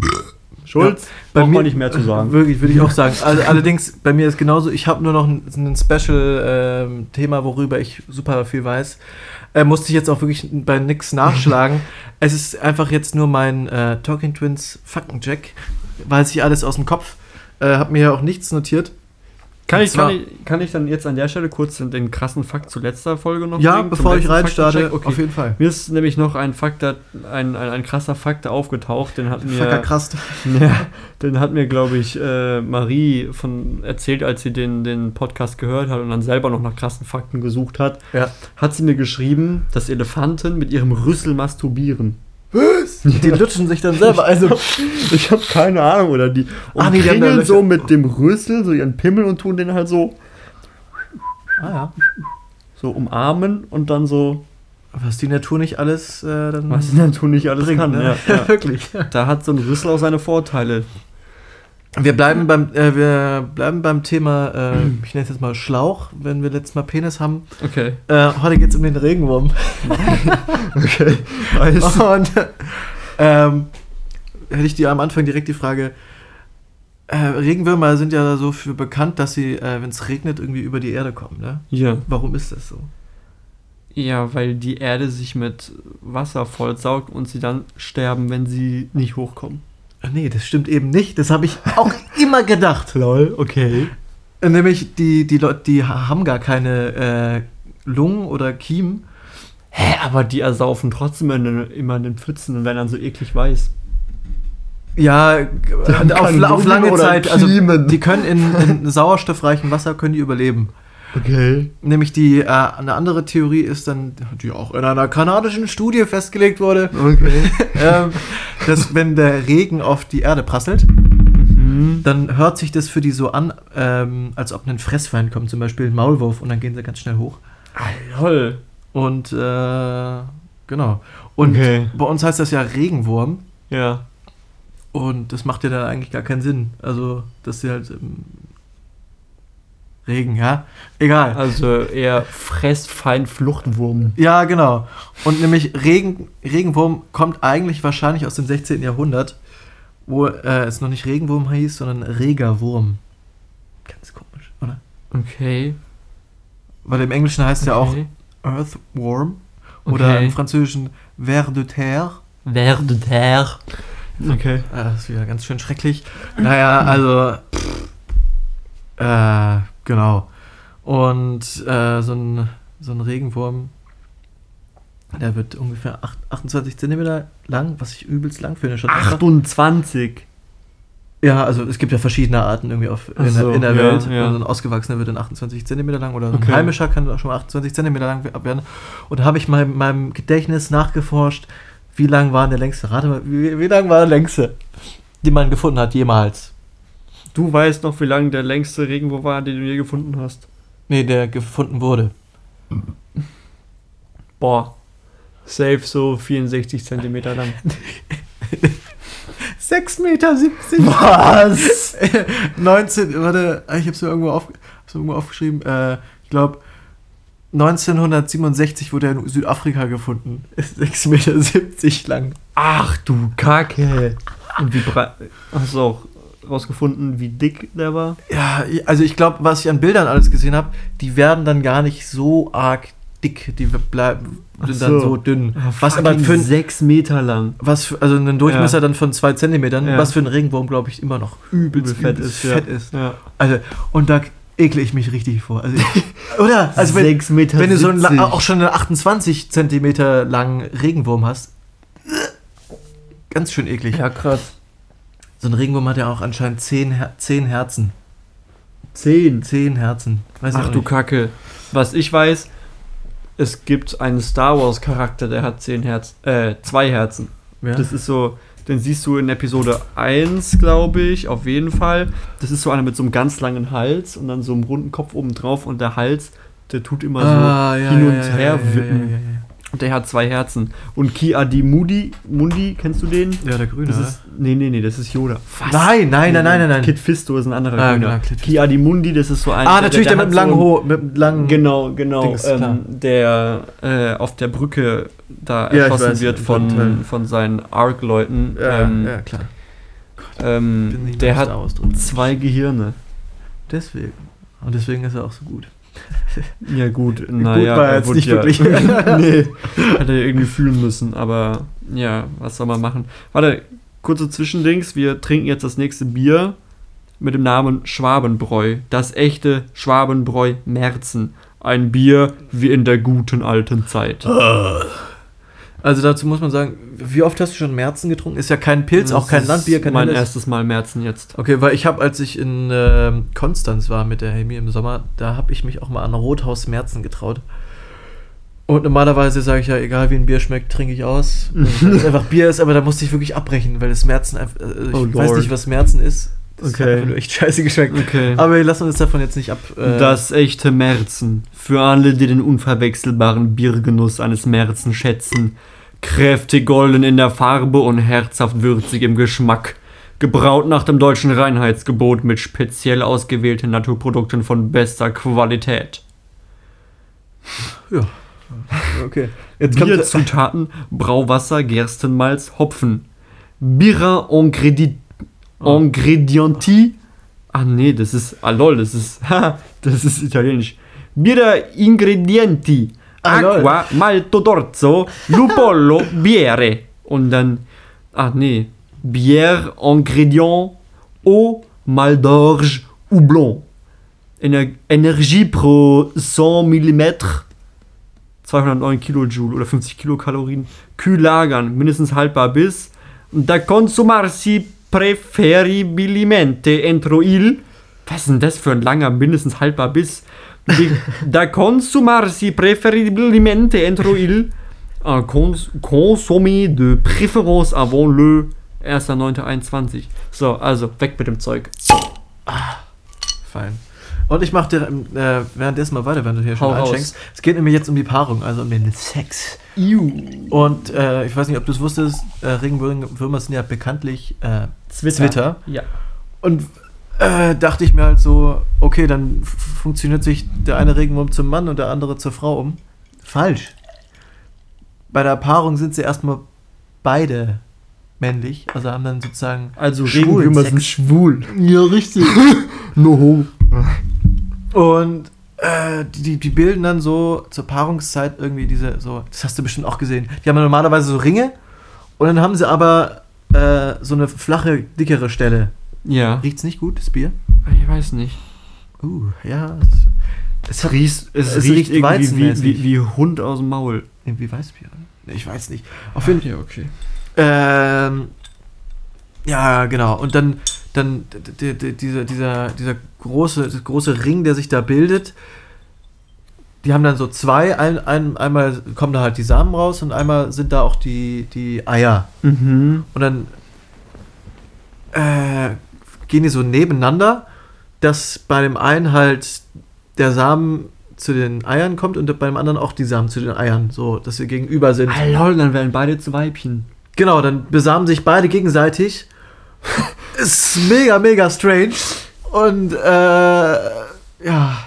Schulz,
bei
braucht
mir-
man nicht mehr zu sagen. [laughs]
Wirklich, würde ich auch sagen. Also, [laughs] allerdings, bei mir ist genauso, ich habe nur noch ein, ein Special-Thema, worüber ich super viel weiß. Äh, musste ich jetzt auch wirklich bei nix nachschlagen. [laughs] es ist einfach jetzt nur mein äh, Talking Twins Faktencheck. Weiß ich alles aus dem Kopf. Äh, hab mir ja auch nichts notiert.
Kann ich, kann, ich, kann ich dann jetzt an der Stelle kurz den, krassen Fakt zu letzter Folge noch
Ja,
bringen?
Bevor ich reinstarte?
Okay.
auf jeden Fall.
Mir ist nämlich noch ein Fakt, ein, ein, ein krasser Fakt aufgetaucht, den hat mir,
krass. [laughs]
ja, den hat mir glaube ich, äh, Marie von erzählt, als sie den, den Podcast gehört hat und dann selber noch nach krassen Fakten gesucht hat.
Ja.
Hat sie mir geschrieben, dass Elefanten mit ihrem Rüssel masturbieren. [laughs]
Die lutschen sich dann selber. Also,
Ich habe keine Ahnung, oder die
Ah, nee, die haben da
umkringeln
Löcher.
so mit dem Rüssel, so ihren Pimmel und tun den halt so,
ah ja.
so umarmen und dann so,
Was die Natur nicht alles äh, dann
was sie dann tun nicht alles
bringt,
kann.
ne?
Ja, [laughs] ja.
Wirklich.
Da hat so ein Rüssel auch seine Vorteile.
Wir bleiben beim, äh, wir bleiben beim Thema, äh, ich nenne es jetzt mal Schlauch, wenn wir letztes Mal Penis haben.
Okay.
Äh, heute geht es um den Regenwurm. [laughs]
Okay. Weiß.
Und ähm, hätte ich dir am Anfang direkt die Frage, Äh, Regenwürmer sind ja so für bekannt, dass sie, äh, wenn es regnet, irgendwie über die Erde kommen. Ne?
Ja.
Warum ist das so?
Ja, weil die Erde sich mit Wasser vollsaugt und sie dann sterben, wenn sie nicht hochkommen.
Ach nee, das stimmt eben nicht. Das habe ich auch [laughs] immer gedacht.
Lol, okay.
Nämlich die, die Leute, die haben gar keine äh, Lungen oder Kiemen.
Hä, aber die ersaufen trotzdem immer in den Pfützen und werden dann so eklig weiß.
Ja, auf, auf lange Zeit. Also die können in, in sauerstoffreichem Wasser können die überleben.
Okay.
Nämlich die äh, eine andere Theorie ist dann, die auch in einer kanadischen Studie festgelegt wurde,
Okay. [laughs]
ähm, dass wenn der Regen auf die Erde prasselt,
Mhm.
dann hört sich das für die so an, ähm, als ob ein Fressfeind kommt, zum Beispiel ein Maulwurf, und dann gehen sie ganz schnell hoch.
Ah, lol.
Und äh, genau. Und
Okay.
bei uns heißt das ja Regenwurm.
Ja.
Und das macht ja dann eigentlich gar keinen Sinn. Also, dass sie halt im Regen, ja? Egal.
Also eher Fressfeind Fluchtwurm.
Ja, genau. Und nämlich Regen, Regenwurm kommt eigentlich wahrscheinlich aus dem 16. Jahrhundert, wo äh, es noch nicht Regenwurm hieß, sondern Regerwurm. Ganz komisch, oder?
Okay.
Weil im Englischen heißt es ja auch
Okay.
Earthworm oder
Okay.
im Französischen Ver de terre.
Ver de terre. Okay.
Ah, das ist wieder ganz schön schrecklich. Naja, also. Pff, äh, genau. Und äh, so, ein, so ein Regenwurm, der wird ungefähr acht- 28 Zentimeter lang, was ich übelst lang finde. Schon
28.
Ja, also es gibt ja verschiedene Arten irgendwie auf, in,
so,
der, in der
ja,
Welt.
ja.
Und ein ausgewachsener wird dann 28 Zentimeter lang oder
Okay.
ein heimischer kann auch schon mal 28 Zentimeter lang werden. Und da habe ich mal in meinem Gedächtnis nachgeforscht, wie lang war der längste? Rate mal, wie, wie lang war der längste, den man gefunden hat jemals?
Du weißt noch, wie lang der längste Regenwurm war, den du je gefunden hast.
Nee, der gefunden wurde.
Boah. Safe so 64 Zentimeter lang. [laughs]
6,70 Meter.
Was? [laughs]
19, warte, ich habe es irgendwo, auf, hab's irgendwo aufgeschrieben. Äh, ich glaube, 1967 wurde er in Südafrika gefunden. [laughs] Ist 6,70 Meter lang.
Ach du Kacke. Und wie breit. Auch rausgefunden, wie dick der war?
Ja, also ich glaube, was ich an Bildern alles gesehen habe, die werden dann gar nicht so arg dick. Die bleiben sind dann
so.
so dünn. was aber für,
sechs Meter lang.
was für, also einen Durchmesser
Ja.
dann von zwei Zentimetern,
Ja.
was für ein Regenwurm, glaube ich, immer noch übelst,
Übel
übelst fett ist.
Ja.
Also, und da ekle ich mich richtig vor. Also ich, [laughs] oder? Also wenn,
Meter.
wenn du so einen, la-
70.
auch schon einen 28 Zentimeter langen Regenwurm hast, ganz schön eklig.
Ja, krass.
So ein Regenwurm hat ja auch anscheinend 10, Her 10 Herzen.
Zehn.
10 Herzen. Weiß ich
Ach du
nicht.
Kacke. Was ich weiß, es gibt einen Star Wars Charakter, der hat zehn Herz, äh, zwei Herzen.
Ja.
Das ist so, den siehst du in Episode 1, glaube ich, auf jeden Fall. Das ist so einer mit so einem ganz langen Hals und dann so einem runden Kopf oben drauf und der Hals, der tut immer so
Ah, ja,
hin
ja,
und
ja,
her
ja, ja,
wippen. Der hat zwei Herzen. Und Ki Adi Mundi, Mundi, kennst du den?
ja. der Grüne.
Das ist, nee, nee, nee, das ist Yoda. Was?
Nein, nein, nein, nein, nein, nein.
Kid Fisto ist ein anderer
Ah,
Grüner.
genau.
Ki Adi Mundi, das ist so ein.
ah, natürlich der, mit dem langen Ho, mit dem langen.
Genau, genau.
Dings,
ähm, der äh, auf der Brücke da
Ja,
erschossen
weiß,
wird von, von seinen Arc-Leuten.
Ja,
ähm,
ja, klar.
Ähm, der hat zwei Gehirne.
Deswegen. Und deswegen ist er auch so gut.
Ja, gut, naja.
war er jetzt nicht wirklich. [laughs]
nee, [laughs] hat er irgendwie fühlen müssen, aber ja, was soll man machen? Warte, kurze Zwischendings. Wir trinken jetzt das nächste Bier mit dem Namen Schwabenbräu. Das echte Schwabenbräu Merzen. Ein Bier wie in der guten alten Zeit.
Also dazu muss man sagen, wie oft hast du schon Merzen getrunken? Ist ja kein Pilz, auch
Das
kein
ist
Landbier, kein
Mein
Helles.
erstes Mal Merzen jetzt.
Okay, weil ich habe, als ich in ähm, Konstanz war mit der Helmi im Sommer, da habe ich mich auch mal an Rothaus Merzen getraut. Und normalerweise sage ich ja, egal wie ein Bier schmeckt, trinke ich aus. [laughs] Weil es einfach Bier ist, aber da musste ich wirklich abbrechen, weil das Merzen einfach. Äh, ich
Oh
weiß
Lord.
nicht, was Merzen ist. Das
Okay.
hat echt scheiße geschmeckt.
Okay.
Aber wir lassen uns davon jetzt nicht ab. äh,
das echte Merzen. Für alle, die den unverwechselbaren Biergenuss eines Merzen schätzen. Kräftig golden in der Farbe und herzhaft würzig im Geschmack. Gebraut nach dem deutschen Reinheitsgebot mit speziell ausgewählten Naturprodukten von bester Qualität.
Ja. Okay. Jetzt
Bierzutaten: Brauwasser, Gerstenmalz, Hopfen. Bira en Credit.
Oh.
Ingredienti. Ah nee, das ist, ah lol, das ist, [laughs] das ist italienisch. Biere ingredienti.
Ah, lol.
Acqua, malto d'orzo, lupollo, [laughs] biere. Und dann, ah nee, bière, ingrédient, eau, mal d'orge, houblon. Ener Energie pro 100 Millimeter, 209 Kilojoule oder 50 Kilokalorien, kühl lagern, mindestens haltbar bis da consumarsi preferibilmente entro il. Was ist denn das für ein langer, mindestens haltbar bis? Da consumarsi preferibilmente entro il. Un cons consommé de préférence avant le 1.9.21. So, also weg mit dem Zeug.
Fein. Und ich mache dir äh, währenddessen mal weiter, wenn du hier schon
Hau raus.
einschenkst. Es geht nämlich jetzt um die Paarung, also um den Sex.
Iu.
Und äh, ich weiß nicht, ob du es wusstest, äh, Regenwürmer sind ja bekanntlich äh, Zwitter.
Ja.
Und äh, dachte ich mir halt so, okay, dann funktioniert sich der eine Regenwurm zum Mann und der andere zur Frau um. Falsch. Bei der Paarung sind sie erstmal beide männlich, also haben dann sozusagen
Also Regenwürmer sind schwul.
Ja, richtig. [laughs]
No homo.
Und äh, die, die bilden dann so zur Paarungszeit irgendwie diese, so, das hast du bestimmt auch gesehen. Die haben ja normalerweise so Ringe und dann haben sie aber äh, so eine flache, dickere Stelle.
Ja.
Riecht's nicht gut, das Bier?
Ich weiß nicht.
Uh, ja. Es, es
riecht, es,
es
riecht,
riecht
irgendwie wie, wie, wie Hund aus dem Maul.
irgendwie Weißbier. oder? Ich weiß nicht. Auf jeden
Ja, okay.
Ähm, ja, genau. Und dann, dann dieser, dieser, dieser große, große Ring, der sich da bildet, die haben dann so zwei. Ein, ein, einmal kommen da halt die Samen raus und einmal sind da auch die, die Eier.
Mhm.
Und dann äh, gehen die so nebeneinander, dass bei dem einen halt der Samen zu den Eiern kommt und bei dem anderen auch die Samen zu den Eiern. So, dass wir gegenüber sind.
Ah, lol, dann werden beide zu Weibchen.
Genau, dann besamen sich beide gegenseitig. [laughs] ist mega, mega strange. Und äh, ja,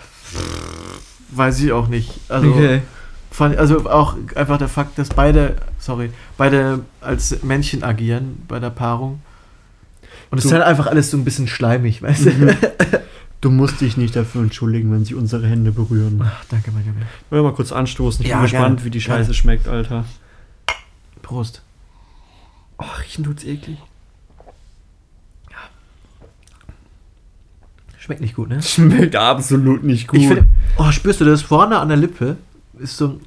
weiß ich auch nicht. Also, fand, also auch einfach der Fakt, dass beide, sorry, beide als Männchen agieren bei der Paarung. Und es ist halt einfach alles so ein bisschen schleimig, weißt du?
Mhm. [laughs] Du musst dich nicht dafür entschuldigen, wenn sie unsere Hände berühren.
Ach, danke, mein Junge.
Wollen wir mal kurz anstoßen? Ich
Ja,
bin gespannt, wie die. Scheiße schmeckt, Alter.
Prost.
Oh, riechen tut's eklig.
Schmeckt nicht gut, ne? [laughs]
Schmeckt absolut nicht gut.
Ich finde, oh, spürst du das? Vorne an der Lippe ist so ein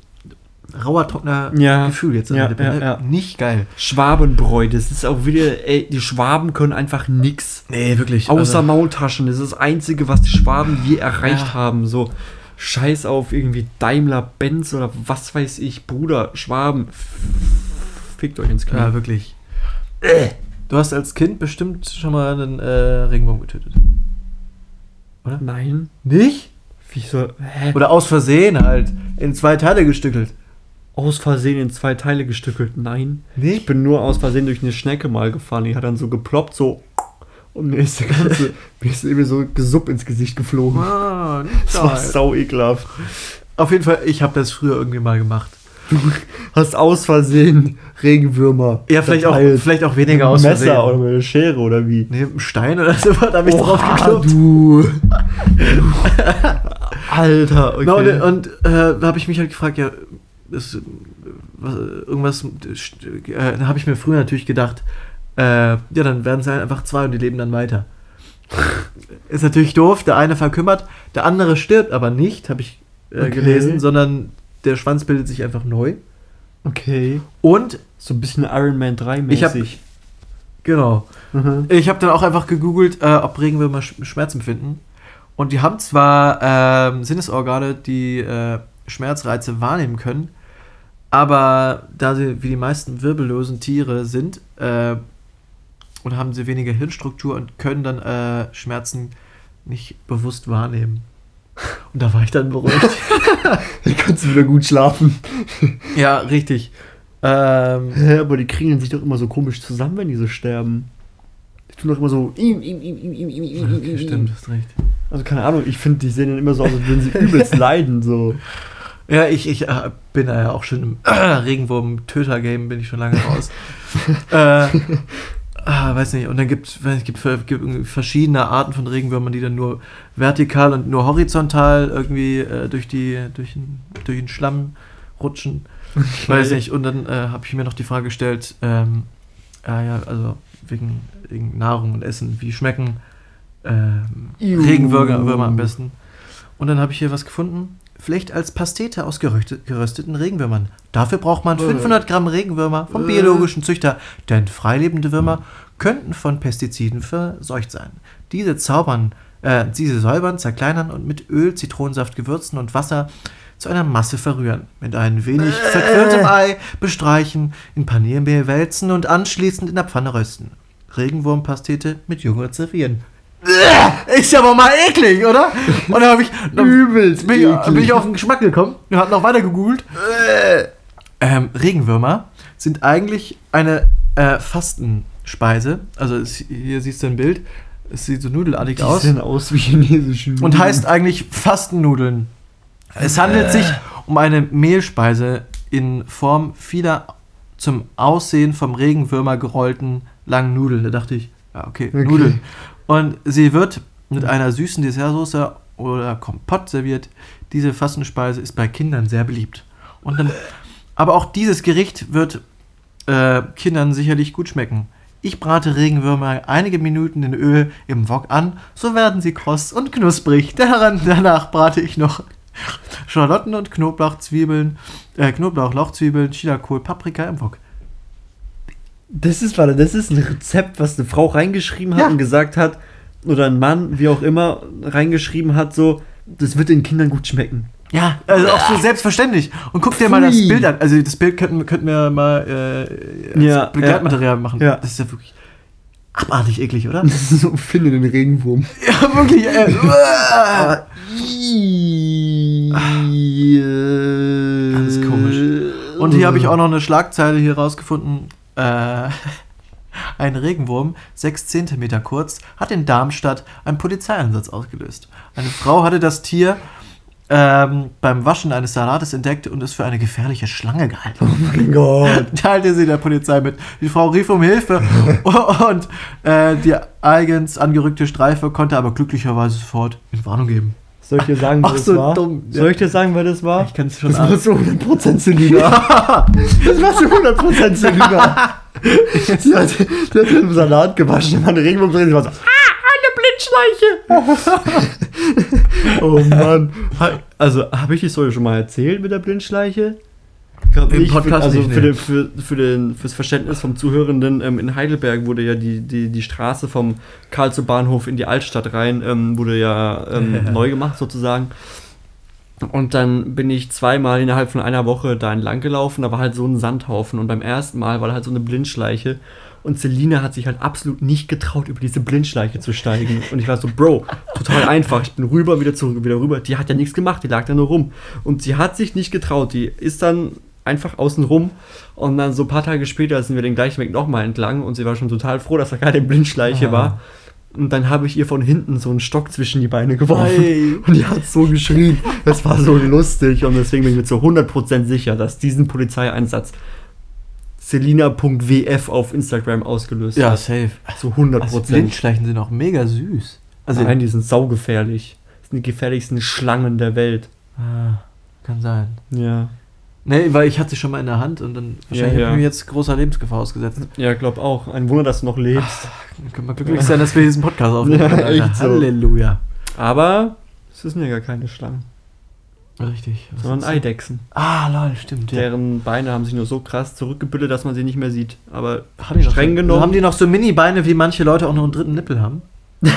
rauer, trockener
Ja.
Gefühl jetzt an
Ja,
der Lippe.
ja,
ne?
ja.
Nicht geil.
Schwabenbräu, das ist auch wieder, ey, die Schwaben können einfach nix.
Nee, wirklich.
Außer
also,
Maultaschen. Das ist das Einzige, was die Schwaben je erreicht haben. So, scheiß auf irgendwie Daimler-Benz oder was weiß ich. Bruder, Schwaben. Fickt euch ins Knie.
ja, wirklich. Du hast als Kind bestimmt schon mal einen äh, Regenwurm getötet.
Nein.
Nicht?
Wieso? Hä?
Oder aus Versehen halt in zwei Teile gestückelt.
Aus Versehen in zwei Teile gestückelt? Nein. Ich
Nicht?
bin nur aus Versehen durch eine Schnecke mal gefahren. Die hat dann so geploppt, so. Und mir ist der ganze, [laughs] mir ist irgendwie so Gesupp ins Gesicht geflogen.
Ah,
Das war sau ekelhaft.
Auf jeden Fall, ich habe das früher irgendwie mal gemacht.
Hast aus Versehen Regenwürmer.
Ja, vielleicht auch, vielleicht auch weniger aus Versehen.
Messer oder mit einer Schere oder wie?
Nee, mit einem Stein oder so, da habe ich drauf
Oha,
gekloppt.
du. [laughs] Alter, okay.
Na, und und äh, da habe ich mich halt gefragt, ja, das, äh, was, irgendwas, äh, da habe ich mir früher natürlich gedacht, äh, ja, dann werden es halt einfach zwei und die leben dann weiter. [laughs] Ist natürlich doof, der eine verkümmert, der andere stirbt aber nicht, habe ich äh,
Okay.
gelesen, sondern der Schwanz bildet sich einfach neu.
okay.
Und,
So ein bisschen Iron Man 3
Ich hab-
mäßig.
genau,
Mhm.
ich habe dann auch einfach gegoogelt, äh, ob Regenwürmer Sch- Schmerzen empfinden. Und die haben zwar ähm, Sinnesorgane, die äh, Schmerzreize wahrnehmen können, aber da sie wie die meisten wirbellosen Tiere sind, äh, und haben sie weniger Hirnstruktur und können dann äh, Schmerzen nicht bewusst wahrnehmen. Und da war ich dann beruhigt. [laughs]
Dann kannst du wieder gut schlafen.
ja, richtig. Ähm,
Hä, aber die kriegen sich doch immer so komisch zusammen, wenn die so sterben. Die tun doch immer so. im, im, im, im, im, im, im,
okay,
im.
stimmt, hast recht.
Also keine Ahnung, ich finde, die sehen dann immer so aus, als würden sie [laughs] übelst leiden. So.
Ja, ich, ich äh, bin da ja auch schon im Regenwurm-Töter-Game, bin ich schon lange raus. [laughs] äh, Ah, weiß nicht. Und dann gibt es gibt, gibt verschiedene Arten von Regenwürmern, die dann nur vertikal und nur horizontal irgendwie äh, durch, die, durch, den, durch den Schlamm rutschen. Weiß nicht. Und dann äh, habe ich mir noch die Frage gestellt, ähm, ah ja, also wegen, wegen Nahrung und Essen, wie schmecken ähm. Regenwürmer Würmer am besten? Und dann habe ich hier was gefunden. Vielleicht als Pastete aus gerösteten Regenwürmern. Dafür braucht man
Äh.
500 Gramm Regenwürmer vom
Äh.
biologischen Züchter, denn freilebende Würmer könnten von Pestiziden verseucht sein. Diese zaubern, äh, diese säubern, zerkleinern und mit Öl, Zitronensaft, Gewürzen und Wasser zu einer Masse verrühren. Mit ein wenig verquirltem Ei bestreichen, in Paniermehl wälzen und anschließend in der Pfanne rösten. Regenwurmpastete mit Joghurt servieren. Ist ja aber mal eklig, oder? Und dann habe ich dann
Übelst
bin, ich, bin ich auf den Geschmack gekommen und hat noch weiter gegoogelt. Ähm, Regenwürmer sind eigentlich eine äh, Fastenspeise. Also es, hier siehst du ein Bild. Es sieht so nudelartig
Die
aus.
sehen aus wie chinesische
Und
Nudeln.
heißt eigentlich Fastennudeln. Es handelt sich um eine Mehlspeise in Form vieler zum Aussehen vom Regenwürmer gerollten langen Nudeln. Da dachte ich, ja, okay,
Okay.
Nudeln. Und sie wird mit einer süßen Dessertsoße oder Kompott serviert. Diese Fastenspeise ist bei Kindern sehr beliebt. Und dann, aber auch dieses Gericht wird äh, Kindern sicherlich gut schmecken. Ich brate Regenwürmer einige Minuten in Öl im Wok an, so werden sie kross und knusprig. Daran, danach brate ich noch Schalotten und Knoblauchzwiebeln, äh, Knoblauch, Lauchzwiebeln, Chinakohl, Paprika im Wok.
Das ist, warte, das ist ein Rezept, was eine Frau reingeschrieben hat
Ja.
und gesagt hat, oder ein Mann, wie auch immer, reingeschrieben hat, so, das wird den Kindern gut schmecken.
Ja, also auch so selbstverständlich. Und guck dir mal das. Bild an. Also das Bild könnten, könnten wir mal äh, als
Ja,
Begleitmaterial machen.
ja.
Das ist ja wirklich abartig eklig, oder? [laughs]
Das ist so, finde den Regenwurm. [laughs]
ja, wirklich. Äh. [laughs] Ganz komisch. Und hier habe ich auch noch eine Schlagzeile hier rausgefunden. Äh, [laughs] ein Regenwurm, 6 Zentimeter kurz, hat in Darmstadt einen Polizeieinsatz ausgelöst. Eine Frau hatte das Tier ähm, beim Waschen eines Salates entdeckt und es für eine gefährliche Schlange gehalten.
Oh mein Gott. [laughs]
Teilte sie der Polizei mit. Die Frau rief um Hilfe [laughs] und äh, die eigens angerückte Streife konnte aber glücklicherweise sofort in Warnung geben.
Soll ich dir sagen, wer
Ach,
das
so
war?
dumm.
Soll ich dir sagen, wer das war?
Ich kann es schon
das war so 100% Selina. Das war so 100% Selina. sie, hat, sie hat den Salat gewaschen, dann war eine Regenwurm drin, sie war so, ah, eine Blindschleiche. [laughs] oh Mann. Also, habe ich die Story schon mal erzählt mit der Blindschleiche?
Im. Podcast
also
nicht,
für, den, für, für den, fürs Verständnis vom Zuhörenden, ähm, in Heidelberg wurde ja die, die, die Straße vom Karlsruhe Bahnhof in die Altstadt rein, ähm, wurde ja ähm, [laughs] neu gemacht sozusagen. Und dann bin ich zweimal innerhalb von einer Woche da entlang gelaufen, da war halt so ein Sandhaufen. Und beim ersten Mal war da halt so eine Blindschleiche. Und Selina hat sich halt absolut nicht getraut, über diese Blindschleiche zu steigen. Und ich war so, Bro, total einfach. Ich bin rüber, wieder zurück, wieder rüber. Die hat ja nichts gemacht, die lag da nur rum. Und sie hat sich nicht getraut. Die ist dann einfach außen rum. Und dann so ein paar Tage später sind wir den gleichen Weg nochmal entlang. Und sie war schon total froh, dass da keine Blindschleiche
Ah.
war. Und dann habe ich ihr von hinten so einen Stock zwischen die Beine geworfen.
Ei. [laughs]
Und die hat so geschrien. Das war so lustig. Und deswegen bin ich mir zu 100% sicher, dass diesen Polizeieinsatz Selina.wf auf Instagram ausgelöst
Ja,
hat.
safe.
Zu 100%.
Also Blindschleichen sind auch mega süß. Also,
Nein, die sind saugefährlich. Das sind die gefährlichsten Schlangen der Welt.
ah, kann sein.
Ja.
Nee, weil ich hatte sie schon mal in der Hand und dann wahrscheinlich
ja.
habe ich mir jetzt großer Lebensgefahr ausgesetzt.
Ja, glaub auch. Ein Wunder, dass du noch lebst.
Dann können wir glücklich sein, dass wir diesen Podcast [laughs] aufnehmen.
Ja, echt so.
Halleluja.
Aber es sind ja gar keine Schlangen,
Richtig.
Sondern
ist?
Eidechsen.
Ah, lol, stimmt. Ja.
Deren Beine haben sich nur so krass zurückgebildet, dass man sie nicht mehr sieht. Aber
Haben die noch
streng
so,
genommen.
Haben die noch so Mini-Beine, wie manche Leute auch noch einen dritten Nippel haben? [laughs]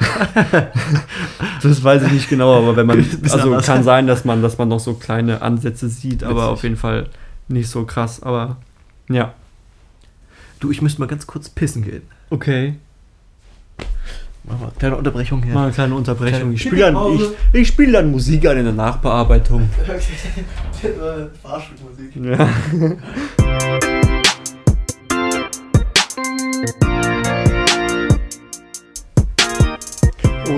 [laughs]
Das weiß ich nicht genau, aber wenn man. Also kann sein, dass man, dass man noch so kleine Ansätze sieht, aber
Witzig.
auf jeden Fall nicht so krass. Aber ja.
Du, ich müsste mal ganz kurz pissen gehen.
Okay.
Machen wir kleine Unterbrechung hier.
Mal eine kleine Unterbrechung. Ich spiele dann, ich, ich spiel dann Musik an in der Nachbearbeitung. [laughs] [laughs]
Fahrschulmusik.
Ja.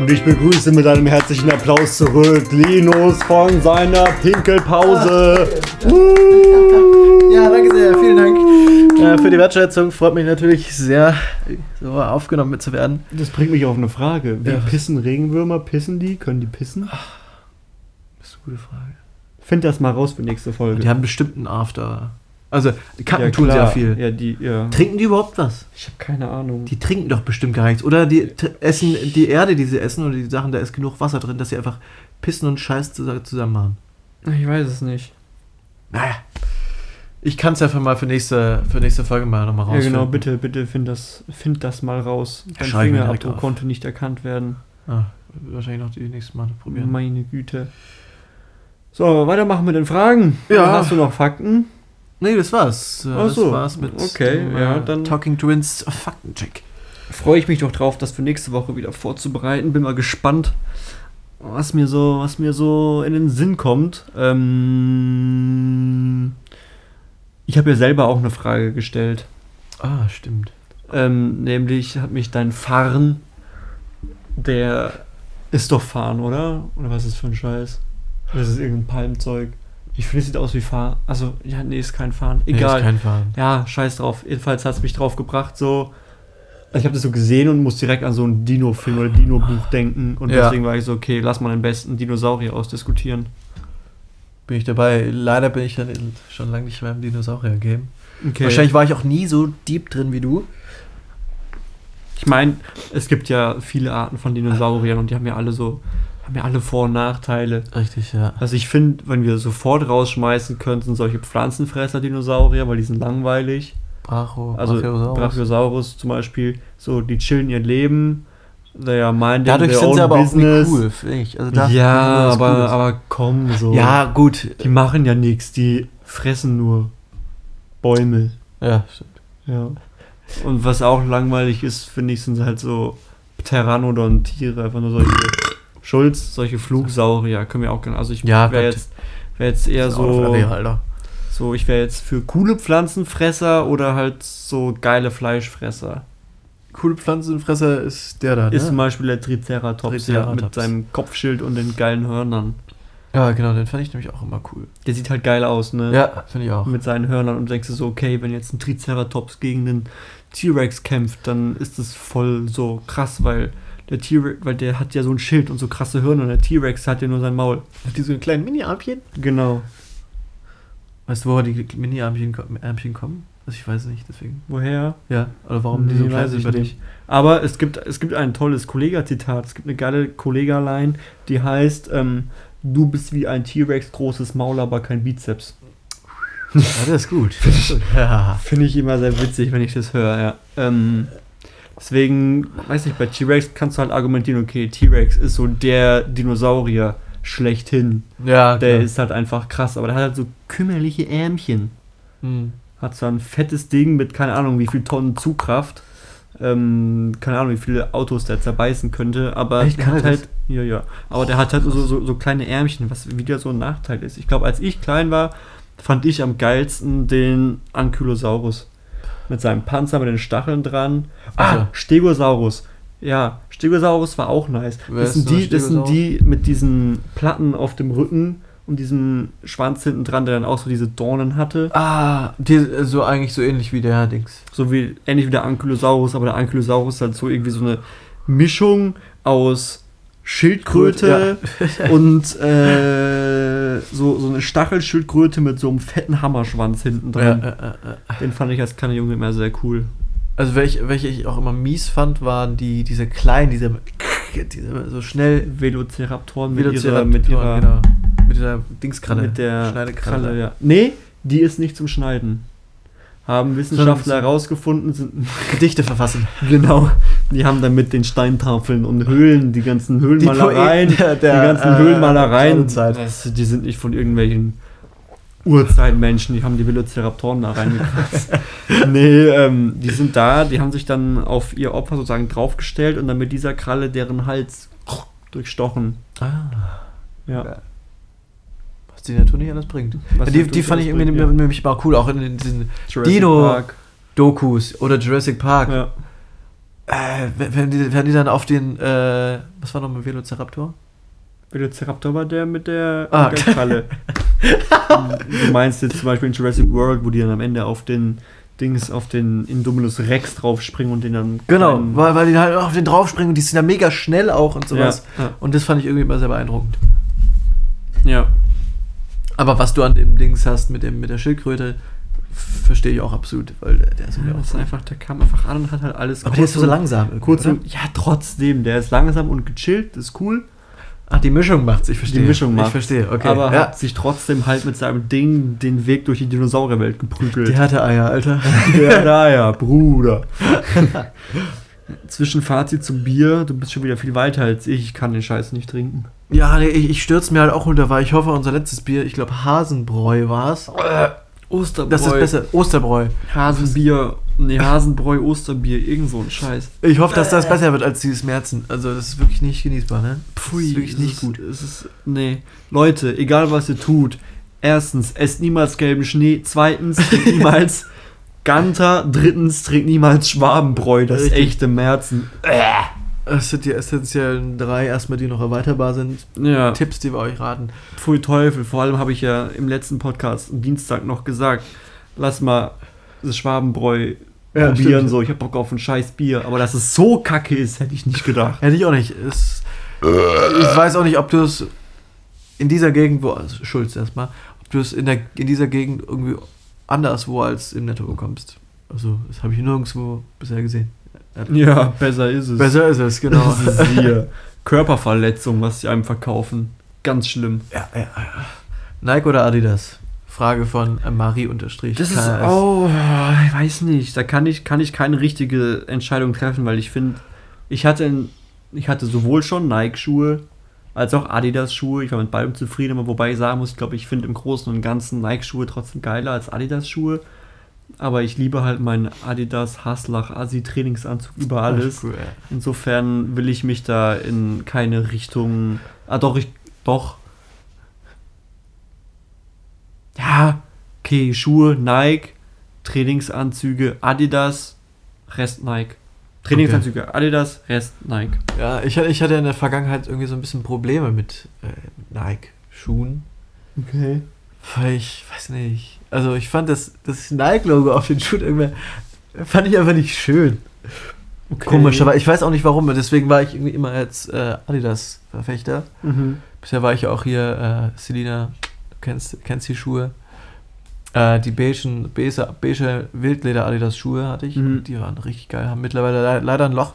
Und ich begrüße mit einem herzlichen Applaus zurück Linus von seiner Pinkelpause.
Ja, danke sehr, vielen Dank. Äh, für die Wertschätzung. Freut mich natürlich sehr, so aufgenommen mit zu werden.
Das bringt mich auf eine Frage. Wie
Ja.
pissen Regenwürmer? Pissen die? Können die pissen?
Das ist eine gute Frage.
Find das mal raus für nächste Folge.
Die haben bestimmt einen After. Also, die Kacken
ja,
tun sehr viel.
Ja, die, ja.
Trinken die überhaupt was?
Ich habe keine Ahnung.
Die trinken doch bestimmt gar nichts. Oder die essen die Erde, die sie essen, oder die Sachen, da ist genug Wasser drin, dass sie einfach pissen und Scheiß zus- zusammen machen.
ich weiß es nicht.
Naja. Ich kann es einfach mal für nächste, für nächste Folge mal nochmal
Ja,
rausfinden.
genau, bitte, bitte find das, find das mal raus. Dein Fingerabdruck konnte nicht erkannt werden.
Ah, wahrscheinlich noch die nächsten Mal probieren.
Meine Güte. So, weitermachen mit den Fragen.
Ja.
Hast du noch Fakten?
Nee, das war's.
Ach so,
Das war's mit
okay,
dem,
ja,
äh,
dann-
Talking Twins Faktencheck.
Freue ich mich doch drauf, das für nächste Woche wieder vorzubereiten. Bin mal gespannt, was mir so, was mir so in den Sinn kommt. Ähm, ich habe ja selber auch eine Frage gestellt.
Ah, stimmt.
Ähm, nämlich hat mich dein Farn, der ist doch Farn, oder? Oder was ist das für ein Scheiß? Das ist irgendein Palmzeug. Ich finde, es sieht aus wie Farn. Also, ja, nee, ist kein Farn. Egal.
Nee, ist kein Fahren.
ja, scheiß drauf. Jedenfalls hat es mich drauf gebracht, so. Also ich habe das so gesehen und muss direkt an so ein Dino-Film oder Dino-Buch denken. Und
Ja.
deswegen war ich so, okay, lass mal den besten Dinosaurier ausdiskutieren.
Bin ich dabei. Leider bin ich dann schon lange nicht mehr im Dinosaurier-Game.
Okay.
Wahrscheinlich war ich auch nie so deep drin wie du.
Ich meine, es gibt ja viele Arten von Dinosauriern und die haben ja alle so, haben ja alle Vor- und Nachteile.
Richtig, ja.
Also ich finde, wenn wir sofort rausschmeißen könnten, solche Pflanzenfresser-Dinosaurier, weil die sind langweilig.
Bracho,
Also
Brachiosaurus.
Brachiosaurus zum Beispiel, so die chillen ihr Leben. Are minding
Dadurch sind sie aber
business.
auch nicht cool, finde ich. Also da-
ja,
das ist
aber,
cool.
aber komm so.
Ja, gut.
Die machen ja nichts, die fressen nur Bäume.
Ja, stimmt.
Ja. Und was auch langweilig ist, finde ich, sind halt so Pteranodon-Tiere, einfach nur solche Schulz, solche Flugsaurier, können wir auch gerne. Also ich
Ja,
wäre jetzt, wär jetzt eher so, so, ich wäre jetzt für coole Pflanzenfresser oder halt so geile Fleischfresser.
Coole Pflanzenfresser ist der da, ne?
Ist zum Beispiel der Triceratops, Ja, mit
Triceratops.
seinem Kopfschild und den geilen Hörnern.
ja, genau, den fand ich nämlich auch immer cool.
Der sieht halt geil aus, ne?
Ja, finde ich auch.
mit seinen Hörnern und denkst du so, okay, wenn jetzt ein Triceratops gegen einen T-Rex kämpft, dann ist das voll so krass, weil der T-Rex, weil der hat ja so ein Schild und so krasse Hörner und der T-Rex hat ja nur sein Maul.
Hat die so einen kleinen Mini-Armchen?
Genau.
Weißt du, woher die Mini-Armchen Ärmchen kommen? Also ich weiß nicht, deswegen.
Woher?
Ja, oder warum die
Nee,
so
weiß
klein sind
ich
bei dem?
nicht. Aber es gibt, es gibt ein tolles Kollega-Zitat. Es gibt eine geile Kollega-Line, die heißt, ähm, du bist wie ein T-Rex, großes Maul, aber kein Bizeps.
Ja, das ist gut. ja. [laughs]
Finde ich immer sehr witzig, wenn ich das höre, ja. Ähm, deswegen, weiß nicht, bei T-Rex kannst du halt argumentieren, okay, T-Rex ist so der Dinosaurier schlechthin.
Ja,
Der
klar.
ist halt einfach krass, aber der hat halt so kümmerliche Ärmchen.
Hm.
Hat so ein fettes Ding mit, keine Ahnung, wie viel Tonnen Zugkraft. Ähm, keine Ahnung, wie viele Autos der zerbeißen könnte, aber
Echt,
der hat halt, ja, ja. Aber der hat halt so, so, so kleine Ärmchen, was wieder so ein Nachteil ist. Ich glaube, als ich klein war, fand ich am geilsten den Ankylosaurus. Mit seinem Panzer, mit den Stacheln dran. Ah,
Also.
Stegosaurus. Ja, Stegosaurus war auch nice.
Wer
Das sind, die, das sind die mit diesen Platten auf dem Rücken und diesem Schwanz hinten dran, der dann auch so diese Dornen hatte.
Ah, die, so eigentlich so ähnlich wie der Dings.
So wie, ähnlich wie der Ankylosaurus, aber der Ankylosaurus halt so irgendwie so eine Mischung aus Schildkröte und [laughs] äh, so, so eine Stachelschildkröte mit so einem fetten Hammerschwanz hinten
Ja,
dran.
äh.
Den fand ich als kleiner Junge immer sehr cool.
Also welche, welche ich auch immer mies fand, waren die, diese kleinen, diese, diese so schnell
Velociraptoren mit ihrer, mit ihrer
genau. mit dieser Dingskralle.
mit der
Schneidekralle.
Kralle, ja. Nee, die ist nicht zum Schneiden. Haben Wissenschaftler herausgefunden, sind [laughs]
Gedichte verfassen.
genau. Die haben dann mit den Steintafeln und Höhlen, die ganzen
Die
Höhlenmalereien,
Poeten der-
die
der,
ganzen
äh,
Höhlenmalereien, das, die sind nicht von irgendwelchen Urzeitmenschen, die haben die Velociraptoren da reingekratzt. [laughs] nee, ähm, die sind da, die haben sich dann auf ihr Opfer sozusagen draufgestellt und dann mit dieser Kralle deren Hals durchstochen.
Ah,
Ja.
Ja. Die Natur nicht alles bringt. Ja, die, die fand ich irgendwie
bringt,
nämlich mal cool, auch in, in diesen
Jurassic
Dino-
Park.
Dokus oder Jurassic Park.
Ja.
Äh, wenn, wenn die, wenn die dann auf den, äh, was war nochmal Velociraptor?
Velociraptor war der mit der
Ah.
mit der Kralle. du meinst jetzt zum Beispiel in Jurassic World, wo die dann am Ende auf den Dings auf den Indominus Rex draufspringen und den dann.
Genau, weil, weil die halt auf den draufspringen und die sind ja mega schnell auch und sowas.
Ja, ja.
Und das fand ich irgendwie immer sehr beeindruckend.
ja.
Aber was du an dem Dings hast mit, dem, mit der Schildkröte, verstehe ich auch absolut, weil der, der ist
Ja, das
auch
ist einfach, der kam einfach an und hat halt alles
Aber der ist so langsam.
Kurz und, ja, trotzdem, der ist langsam und gechillt, ist cool.
Ach, die Mischung macht's, ich verstehe.
Die Mischung macht's.
Ich verstehe, okay.
aber
ja.
hat sich trotzdem halt mit seinem Ding den Weg durch die Dinosaurierwelt geprügelt.
Der hatte Eier, Alter.
Ja, da ja, Bruder. [laughs] Zwischenfazit zum Bier, du bist schon wieder viel weiter als ich, ich kann den Scheiß nicht trinken.
Ja, nee, ich, ich stürze mir halt auch runter, weil ich hoffe, unser letztes Bier, ich glaube Hasenbräu war's.
Osterbräu.
Das ist besser. Osterbräu.
Hasenbier, nee, Hasenbräu, Osterbier, irgend so ein Scheiß.
Ich hoffe, dass das besser wird als dieses Märzen. Also, das ist wirklich nicht genießbar, ne?
Pfui,
das ist wirklich
es
nicht
ist,
gut.
Es ist, nee. Leute, egal was ihr tut, erstens, esst niemals gelben Schnee, zweitens, niemals [laughs] [laughs] Ganter, drittens, trinkt niemals Schwabenbräu, das
Richtig.
echte Märzen.
Das sind die essentiellen drei, erstmal die noch erweiterbar sind.
Ja,
Tipps, die wir euch raten.
pfui Teufel, vor allem habe ich ja im letzten Podcast am Dienstag noch gesagt, lass mal das Schwabenbräu
Ja,
probieren,
stimmt.
so, ich hab Bock auf ein scheiß Bier, aber dass es so kacke ist, hätte ich nicht gedacht.
Hätte ich auch nicht. Es, ich weiß auch nicht, ob du es in dieser Gegend, wo, also Schulz erstmal, ob du es in, der, in dieser Gegend irgendwie anderswo als im Netto bekommst. Also, das habe ich nirgendwo bisher gesehen.
Ja, besser ist es.
Besser ist es, genau. [laughs]
Das ist hier Körperverletzung, was sie einem verkaufen. Ganz schlimm.
ja, ja, ja. Nike oder Adidas? Frage von Marie unterstrich.
Das ist, oh, ich weiß nicht. Da kann ich, kann ich keine richtige Entscheidung treffen, weil ich finde, ich hatte, ich hatte sowohl schon Nike-Schuhe als auch Adidas-Schuhe. Ich war mit beidem zufrieden, aber wobei ich sagen muss, ich glaube, ich finde im Großen und Ganzen Nike-Schuhe trotzdem geiler als Adidas-Schuhe. Aber ich liebe halt meinen Adidas Haslach Asi Trainingsanzug über alles.
Cool.
Insofern will ich mich da in keine Richtung. Ah, doch, ich. Doch. Ja, okay, Schuhe, Nike, Trainingsanzüge, Adidas, Rest Nike. Trainingsanzüge, Adidas, Rest Nike.
Ja, ich, hatte- ich hatte in der Vergangenheit irgendwie so ein bisschen Probleme mit äh, Nike-Schuhen.
Okay.
Weil ich weiß nicht. Also ich fand das, das Nike-Logo auf den Schuhen irgendwie, fand ich einfach nicht schön.
okay.
Komisch, aber ich weiß auch nicht warum. Deswegen war ich irgendwie immer als äh, Adidas-Verfechter.
Mhm.
Bisher war ich ja auch hier, äh, Selina, du kennst, kennst die Schuhe. Äh, die beigen, beige, beige Wildleder-Adidas-Schuhe hatte ich.
Mhm.
Die waren richtig geil, haben mittlerweile le leider ein Loch.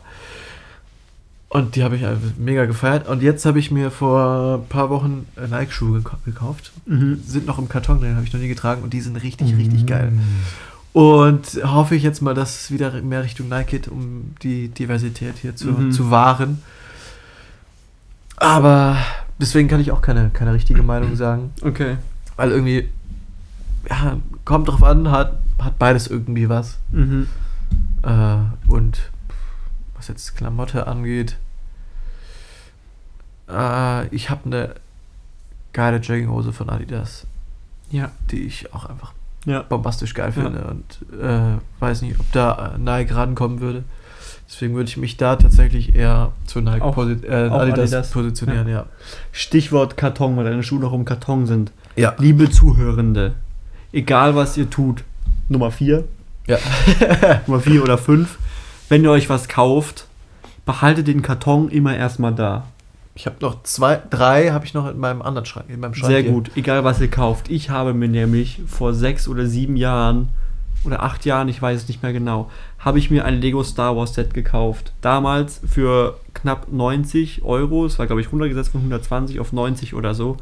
Und die habe ich einfach mega gefeiert. Und jetzt habe ich mir vor ein paar Wochen äh, Nike-Schuhe gekau- gekauft.
Mhm.
Sind noch im Karton, den habe ich noch nie getragen. Und die sind richtig, richtig geil. Und hoffe ich jetzt mal, dass es wieder mehr Richtung Nike geht, um die Diversität hier zu,
Mhm.
zu wahren. Aber deswegen kann ich auch keine, keine richtige Meinung sagen.
Okay.
Weil irgendwie, ja, kommt drauf an, hat, hat beides irgendwie was.
Mhm.
Äh, und was jetzt Klamotte angeht, äh, ich habe eine geile Jogginghose von Adidas,
Ja.
die ich auch einfach
Ja.
bombastisch geil
Ja.
finde und äh, weiß nicht, ob da äh, Nike rankommen würde. Deswegen würde ich mich da tatsächlich eher zu Nike
Auch-
posi äh,
auch
Adidas,
Adidas.
positionieren, ja.
Stichwort Karton, weil deine Schuhe noch im Karton sind.
Ja.
Liebe Zuhörende, egal was ihr tut, Nummer 4,
Ja. [laughs]
Nummer 4 oder 5, wenn ihr euch was kauft, behaltet den Karton immer erstmal da.
Ich habe noch zwei, drei habe ich noch in meinem anderen Schrank, in meinem Schrank.
Sehr
hier.
gut, egal was ihr kauft. Ich habe mir nämlich vor sechs oder sieben Jahren oder acht Jahren, ich weiß es nicht mehr genau, habe ich mir ein Lego Star Wars Set gekauft. Damals für knapp 90 Euro. Es war, glaube ich, runtergesetzt von 120 auf 90 oder so.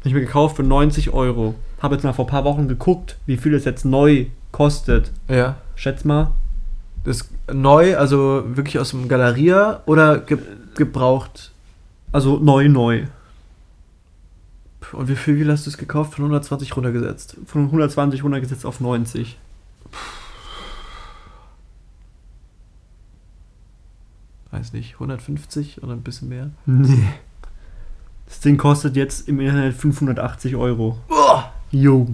Habe ich mir gekauft für 90 Euro. Habe jetzt mal vor ein paar Wochen geguckt, wie viel es jetzt neu kostet.
Ja.
Schätz mal.
Das ist neu, also wirklich aus dem Galeria oder ge gebraucht?
Also neu, neu.
Und wie viel, wie viel hast du es gekauft? Von 120 runtergesetzt.
Von 120 runtergesetzt auf 90.
Weiß nicht, 150 oder ein bisschen mehr?
Nee. Das Ding kostet jetzt im Internet 580 Euro.
Oh,
Jo.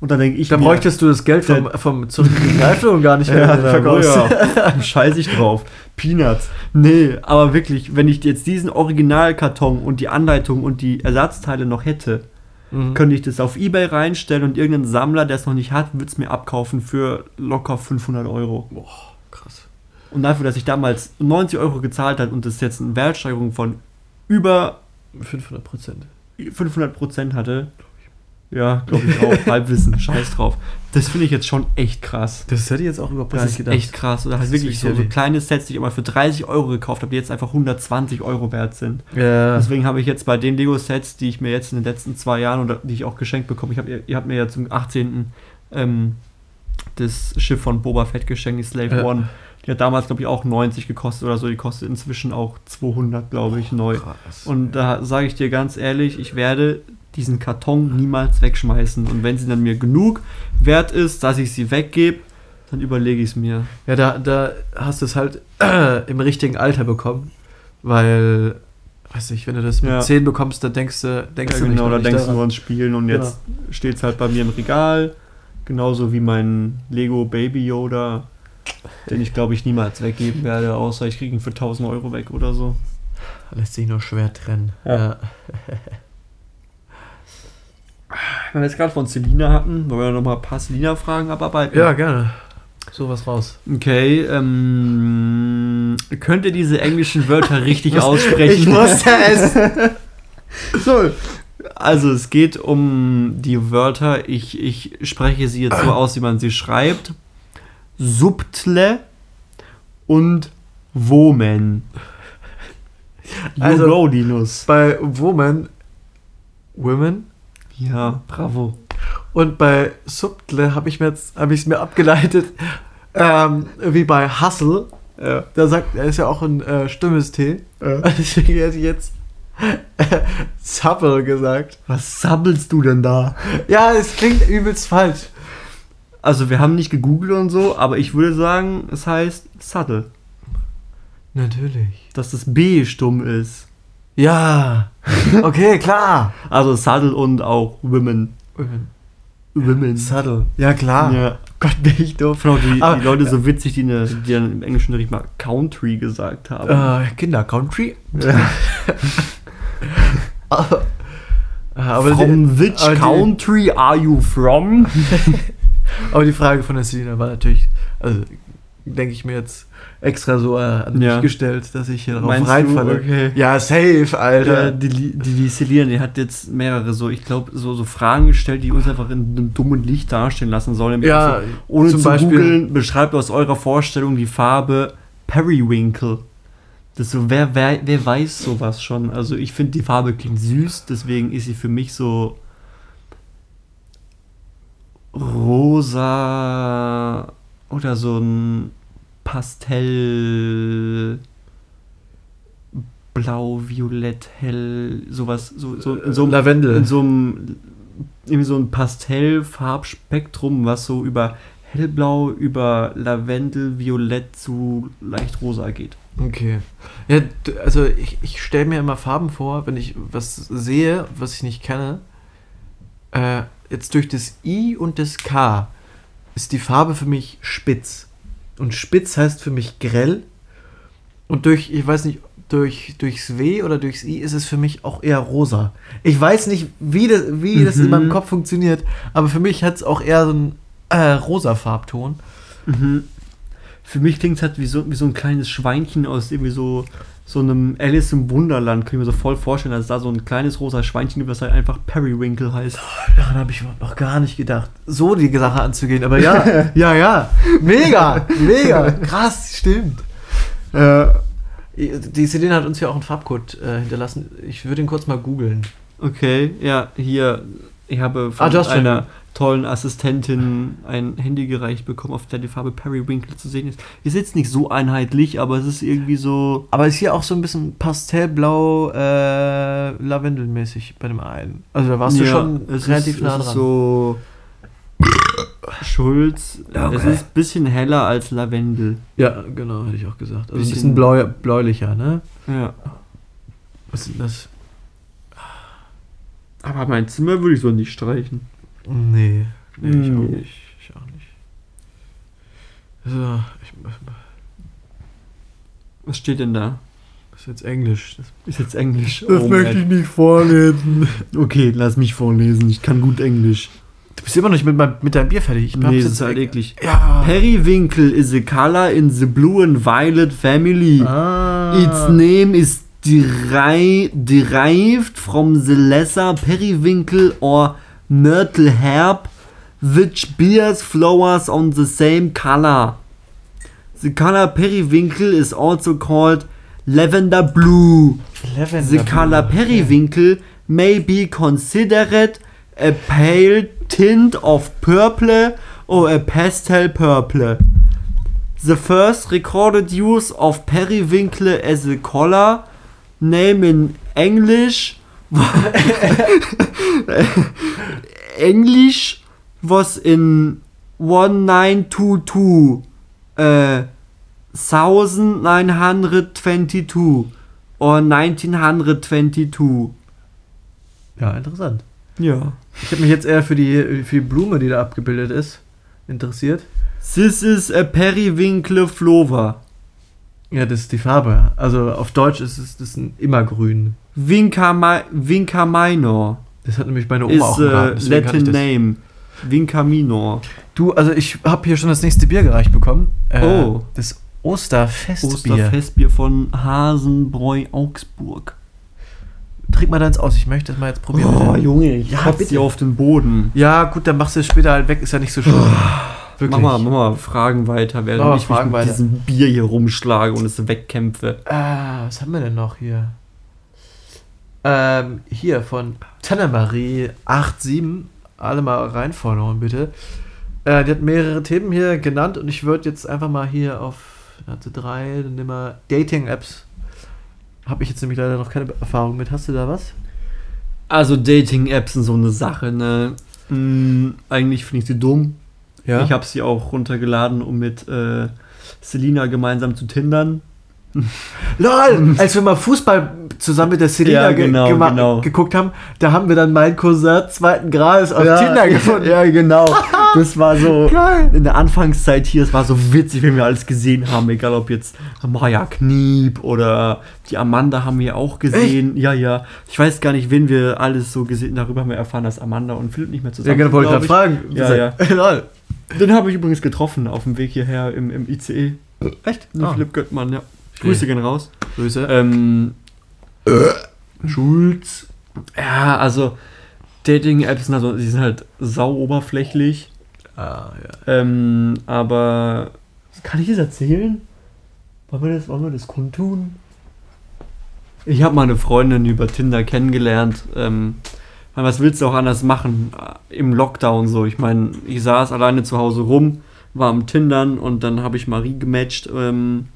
Und dann denke ich
da
mir,
bräuchtest du das Geld vom, vom zurückgelegten iPhone gar nicht mehr [laughs]
ja,
verkaufst.
ja. [laughs] Scheiß ich drauf. Peanuts. Nee, aber wirklich, wenn ich jetzt diesen Originalkarton und die Anleitung und die Ersatzteile noch hätte,
Mhm.
könnte ich das auf Ebay reinstellen und irgendein Sammler, der es noch nicht hat, wird es mir abkaufen für locker 500 Euro.
Boah, krass.
Und dafür, dass ich damals 90 Euro gezahlt habe und das jetzt eine Wertsteigerung von über
500 Prozent.
500 Prozent hatte, ja, glaube ich auch, [laughs] Halbwissen, scheiß drauf. Das finde ich jetzt schon echt krass.
Das hätte ich jetzt auch überhaupt
Das ist echt krass. Oder
Das
halt wirklich so, so kleine Sets, die ich immer für 30 Euro gekauft habe, die jetzt einfach 120 Euro wert sind.
Ja.
Deswegen habe ich jetzt bei den Lego-Sets, die ich mir jetzt in den letzten zwei Jahren oder die ich auch geschenkt bekomme, ich hab, ihr, ihr habt mir ja zum 18. Ähm, das Schiff von Boba Fett geschenkt, die Slave
Ja.
One. Die hat damals, glaube ich, auch 90 gekostet oder so. Die kostet inzwischen auch 200, glaube ich, neu.
Krass.
Und da sage ich dir ganz ehrlich, ich werde diesen Karton niemals wegschmeißen. Und wenn sie dann mir genug wert ist, dass ich sie weggebe, dann überlege ich es mir.
Ja, da, da hast du es halt äh, [clears throat] im richtigen Alter bekommen. Weil, weiß nicht, wenn du das mit
Ja.
10 bekommst, dann denkst du, denkst
Ja,
du
genau,
nicht,
da denkst
nicht
du
daran.
nur ans Spielen und jetzt steht es halt bei mir im Regal. Genauso wie mein Lego Baby Yoda, den ich glaube ich niemals weggeben werde, außer ich kriege ihn für 1000 Euro weg oder so.
Lässt sich nur schwer trennen.
Ja. Wenn wir jetzt gerade von Selina hatten, wollen wir noch mal ein paar Selina-Fragen abarbeiten?
Ja, gerne. Sowas raus.
Okay, ähm, könnt ihr diese englischen Wörter [laughs] richtig aussprechen?
Ich wusste es. [laughs]
So, also es geht um die Wörter, ich, ich spreche sie jetzt so [clears throat] aus, wie man sie schreibt. Subtle und Women. You
Also-
go, Linus.
Bei Woman, Women
Ja, bravo.
und bei Subtle habe ich mir jetzt habe ich es mir abgeleitet [laughs] ähm, wie bei Hustle.
Ja.
Da sagt er ist ja auch ein äh, stummes T. [laughs] Deswegen hätte ich jetzt [laughs] äh, Supple gesagt.
Was sabbelst du denn da?
Ja, es klingt übelst falsch.
Also wir haben nicht gegoogelt und so, aber ich würde sagen, es heißt subtle,
Natürlich.
dass das B stumm ist.
Ja. Okay, klar. [laughs]
Also subtle und auch women. Women.
Subtle. Ja, klar.
Ja.
Gott, bin ich doof.
Auch die,
Aber-
die Leute so witzig, die, ne, die dann im Englischen nicht mal Country gesagt haben.
Äh, Kinder Country. [laughs] aber, aber,
from which country are you from? [laughs]
aber die Frage von der Selina war natürlich, also denke ich mir jetzt extra so äh, an
Ja.
mich gestellt, dass ich hier drauf
Meinst
reinfalle.
Okay.
Ja, safe, Alter.
Ja, die, die, die Selina, die hat jetzt mehrere so, ich glaube, so, so Fragen gestellt, die uns einfach in einem dummen Licht darstellen lassen sollen.
Ja,
Also, ohne
zum
zu
Beispiel-
googeln, beschreibt aus eurer Vorstellung die Farbe Periwinkle. Das so, wer, wer, wer weiß sowas schon? Also ich finde, die Farbe klingt süß, deswegen ist sie für mich so rosa oder so ein Pastell blau, violett, hell, sowas, so, so, in so einem
Lavendel.
in so einem irgendwie so ein Pastellfarbspektrum, was so über hellblau, über Lavendel, Violett zu leicht rosa geht.
Okay. Ja, also ich, ich stelle mir immer Farben vor, wenn ich was sehe, was ich nicht kenne. Äh, jetzt durch das I und das K ist die Farbe für mich spitz. Und spitz heißt für mich grell. Und durch, ich weiß nicht, durch, durchs W oder durchs I ist es für mich auch eher rosa. Ich weiß nicht, wie das, wie das in
Mhm.
meinem Kopf funktioniert, aber für mich hat es auch eher so einen äh, rosa Farbton.
Für mich klingt es halt wie so, wie so ein kleines Schweinchen aus irgendwie so, so einem Alice im Wunderland. Kann ich mir so voll vorstellen, dass da so ein kleines rosa Schweinchen gibt, das halt einfach Periwinkle heißt.
Daran habe ich überhaupt noch gar nicht gedacht, so die Sache anzugehen. Aber ja, [laughs] ja, ja. Mega, mega. [laughs] Krass, stimmt.
Äh,
Die Selene hat uns ja auch einen Farbcode äh, hinterlassen. Ich würde ihn kurz mal googeln.
okay, ja, hier, ich habe von
Ah, du schon-
einer tollen Assistentin ein Handy gereicht bekommen, auf der die Farbe Periwinkle zu sehen ist. Ist jetzt nicht so einheitlich, aber es ist irgendwie so.
Aber ist hier auch so ein bisschen pastellblau, äh, lavendelmäßig bei dem einen. Also da warst du
Ja,
schon
es
relativ
ist,
nah
es ist
dran.
so Schulz.
Ja,
Es
okay.
ist ein bisschen heller als Lavendel.
Ja, genau, hätte ich auch gesagt. Also ein
Bisschen-
bisschen bläu bläulicher, ne?
Ja.
Was ist denn das?
Aber mein Zimmer würde ich so nicht streichen.
Nee. Nee, ich auch nicht. Ich auch nicht. So, ich,
Was steht denn da?
ist jetzt Englisch. Das,
Ist jetzt Englisch.
das
Oh,
möchte ich nicht vorlesen. [laughs]
Okay, lass mich vorlesen. Ich kann gut Englisch.
Du bist immer noch nicht mit, mit deinem Bier fertig. Ich
Nee, das
jetzt
ist halt eklig.
Ja.
Periwinkle is a color in the blue and violet family.
Ah.
Its name is deri derived from the lesser periwinkle or myrtle herb, which bears flowers on the same color. The color periwinkle is also called lavender blue.
Lavender
The color
Blue.
periwinkle may be considered a pale tint of purple or a pastel purple. The first recorded use of periwinkle as a color name in English [laughs] English was in 1922 uh, 1922 or 1922
Ja, interessant.
ja
Ich habe mich jetzt eher für die, für die Blume, die da abgebildet ist, interessiert.
This is a periwinkle flower
Ja, das ist die Farbe. Also auf Deutsch ist es das ist ein Immergrün.
Vinca, mi Vinca minor
Das hat nämlich meine Oma
is
auch geraten. ich
Latin name Vinca minor
Du, also ich habe hier schon das nächste Bier gereicht bekommen. Äh,
Oh.
Das Osterfestbier.
Osterfestbier von Hasenbräu Augsburg
Trink mal deins aus, ich möchte das mal jetzt probieren.
oh
bitte.
Junge ich
Ja, bitte.
dir auf den Boden
Ja, gut, dann machst du es später halt weg, ist ja nicht so schlimm. [sighs] Wirklich.
Mach mal, mach mal Fragen weiter, während
Mach mal
ich
Fragen
mich mit
weiter.
diesem Bier hier rumschlage und es wegkämpfe.
Ah, was haben wir denn noch hier? Ähm, hier von Tannemarie 87. Alle mal reinfollowen, bitte. Äh, die hat mehrere Themen hier genannt und ich würde jetzt einfach mal hier auf hatte drei, dann nehmen wir Dating-Apps. Habe ich jetzt nämlich leider noch keine Erfahrung mit. Hast du da was?
Also Dating-Apps sind so eine Sache, ne? Hm, eigentlich finde ich sie dumm. Ich habe sie auch runtergeladen, um mit äh, Selina gemeinsam zu tindern. [laughs]
LOL! Als wir mal Fußball zusammen mit der Selina
Ja,
ge
genau,
gema-
genau.
geguckt haben, da haben wir dann meinen Cousin zweiten Grades auf Tinder gefunden.
Ja, genau. [laughs] Das war so
Geil!
in der Anfangszeit hier, es war so witzig, wenn wir alles gesehen haben, egal ob jetzt Maya Kniep oder die Amanda haben wir auch gesehen. Ja, ja. Ich weiß gar nicht, wen wir alles so gesehen Darüber haben wir erfahren, dass Amanda und Philipp nicht mehr
Ja,
zusammen
genau, wollte ich gerade fragen.
Ja, ja. [laughs]
Lol.
Den habe ich übrigens getroffen auf dem Weg hierher im, im ICE.
Echt?
Den
Ah.
Philipp Göttmann, ja. Grüße gehen raus.
Grüße.
Ähm, Schulz. Ja, also Dating-Apps sind, also, die sind halt sau oberflächlich.
ah, ja.
Ähm, aber kann ich das erzählen? Wollen wir das, wollen wir das kundtun? Ich habe meine Freundin über Tinder kennengelernt. Ähm, meine, was willst du auch anders machen äh, im Lockdown so? Ich meine, ich saß alleine zu Hause rum, war am Tindern und dann habe ich Marie gematcht. Ähm,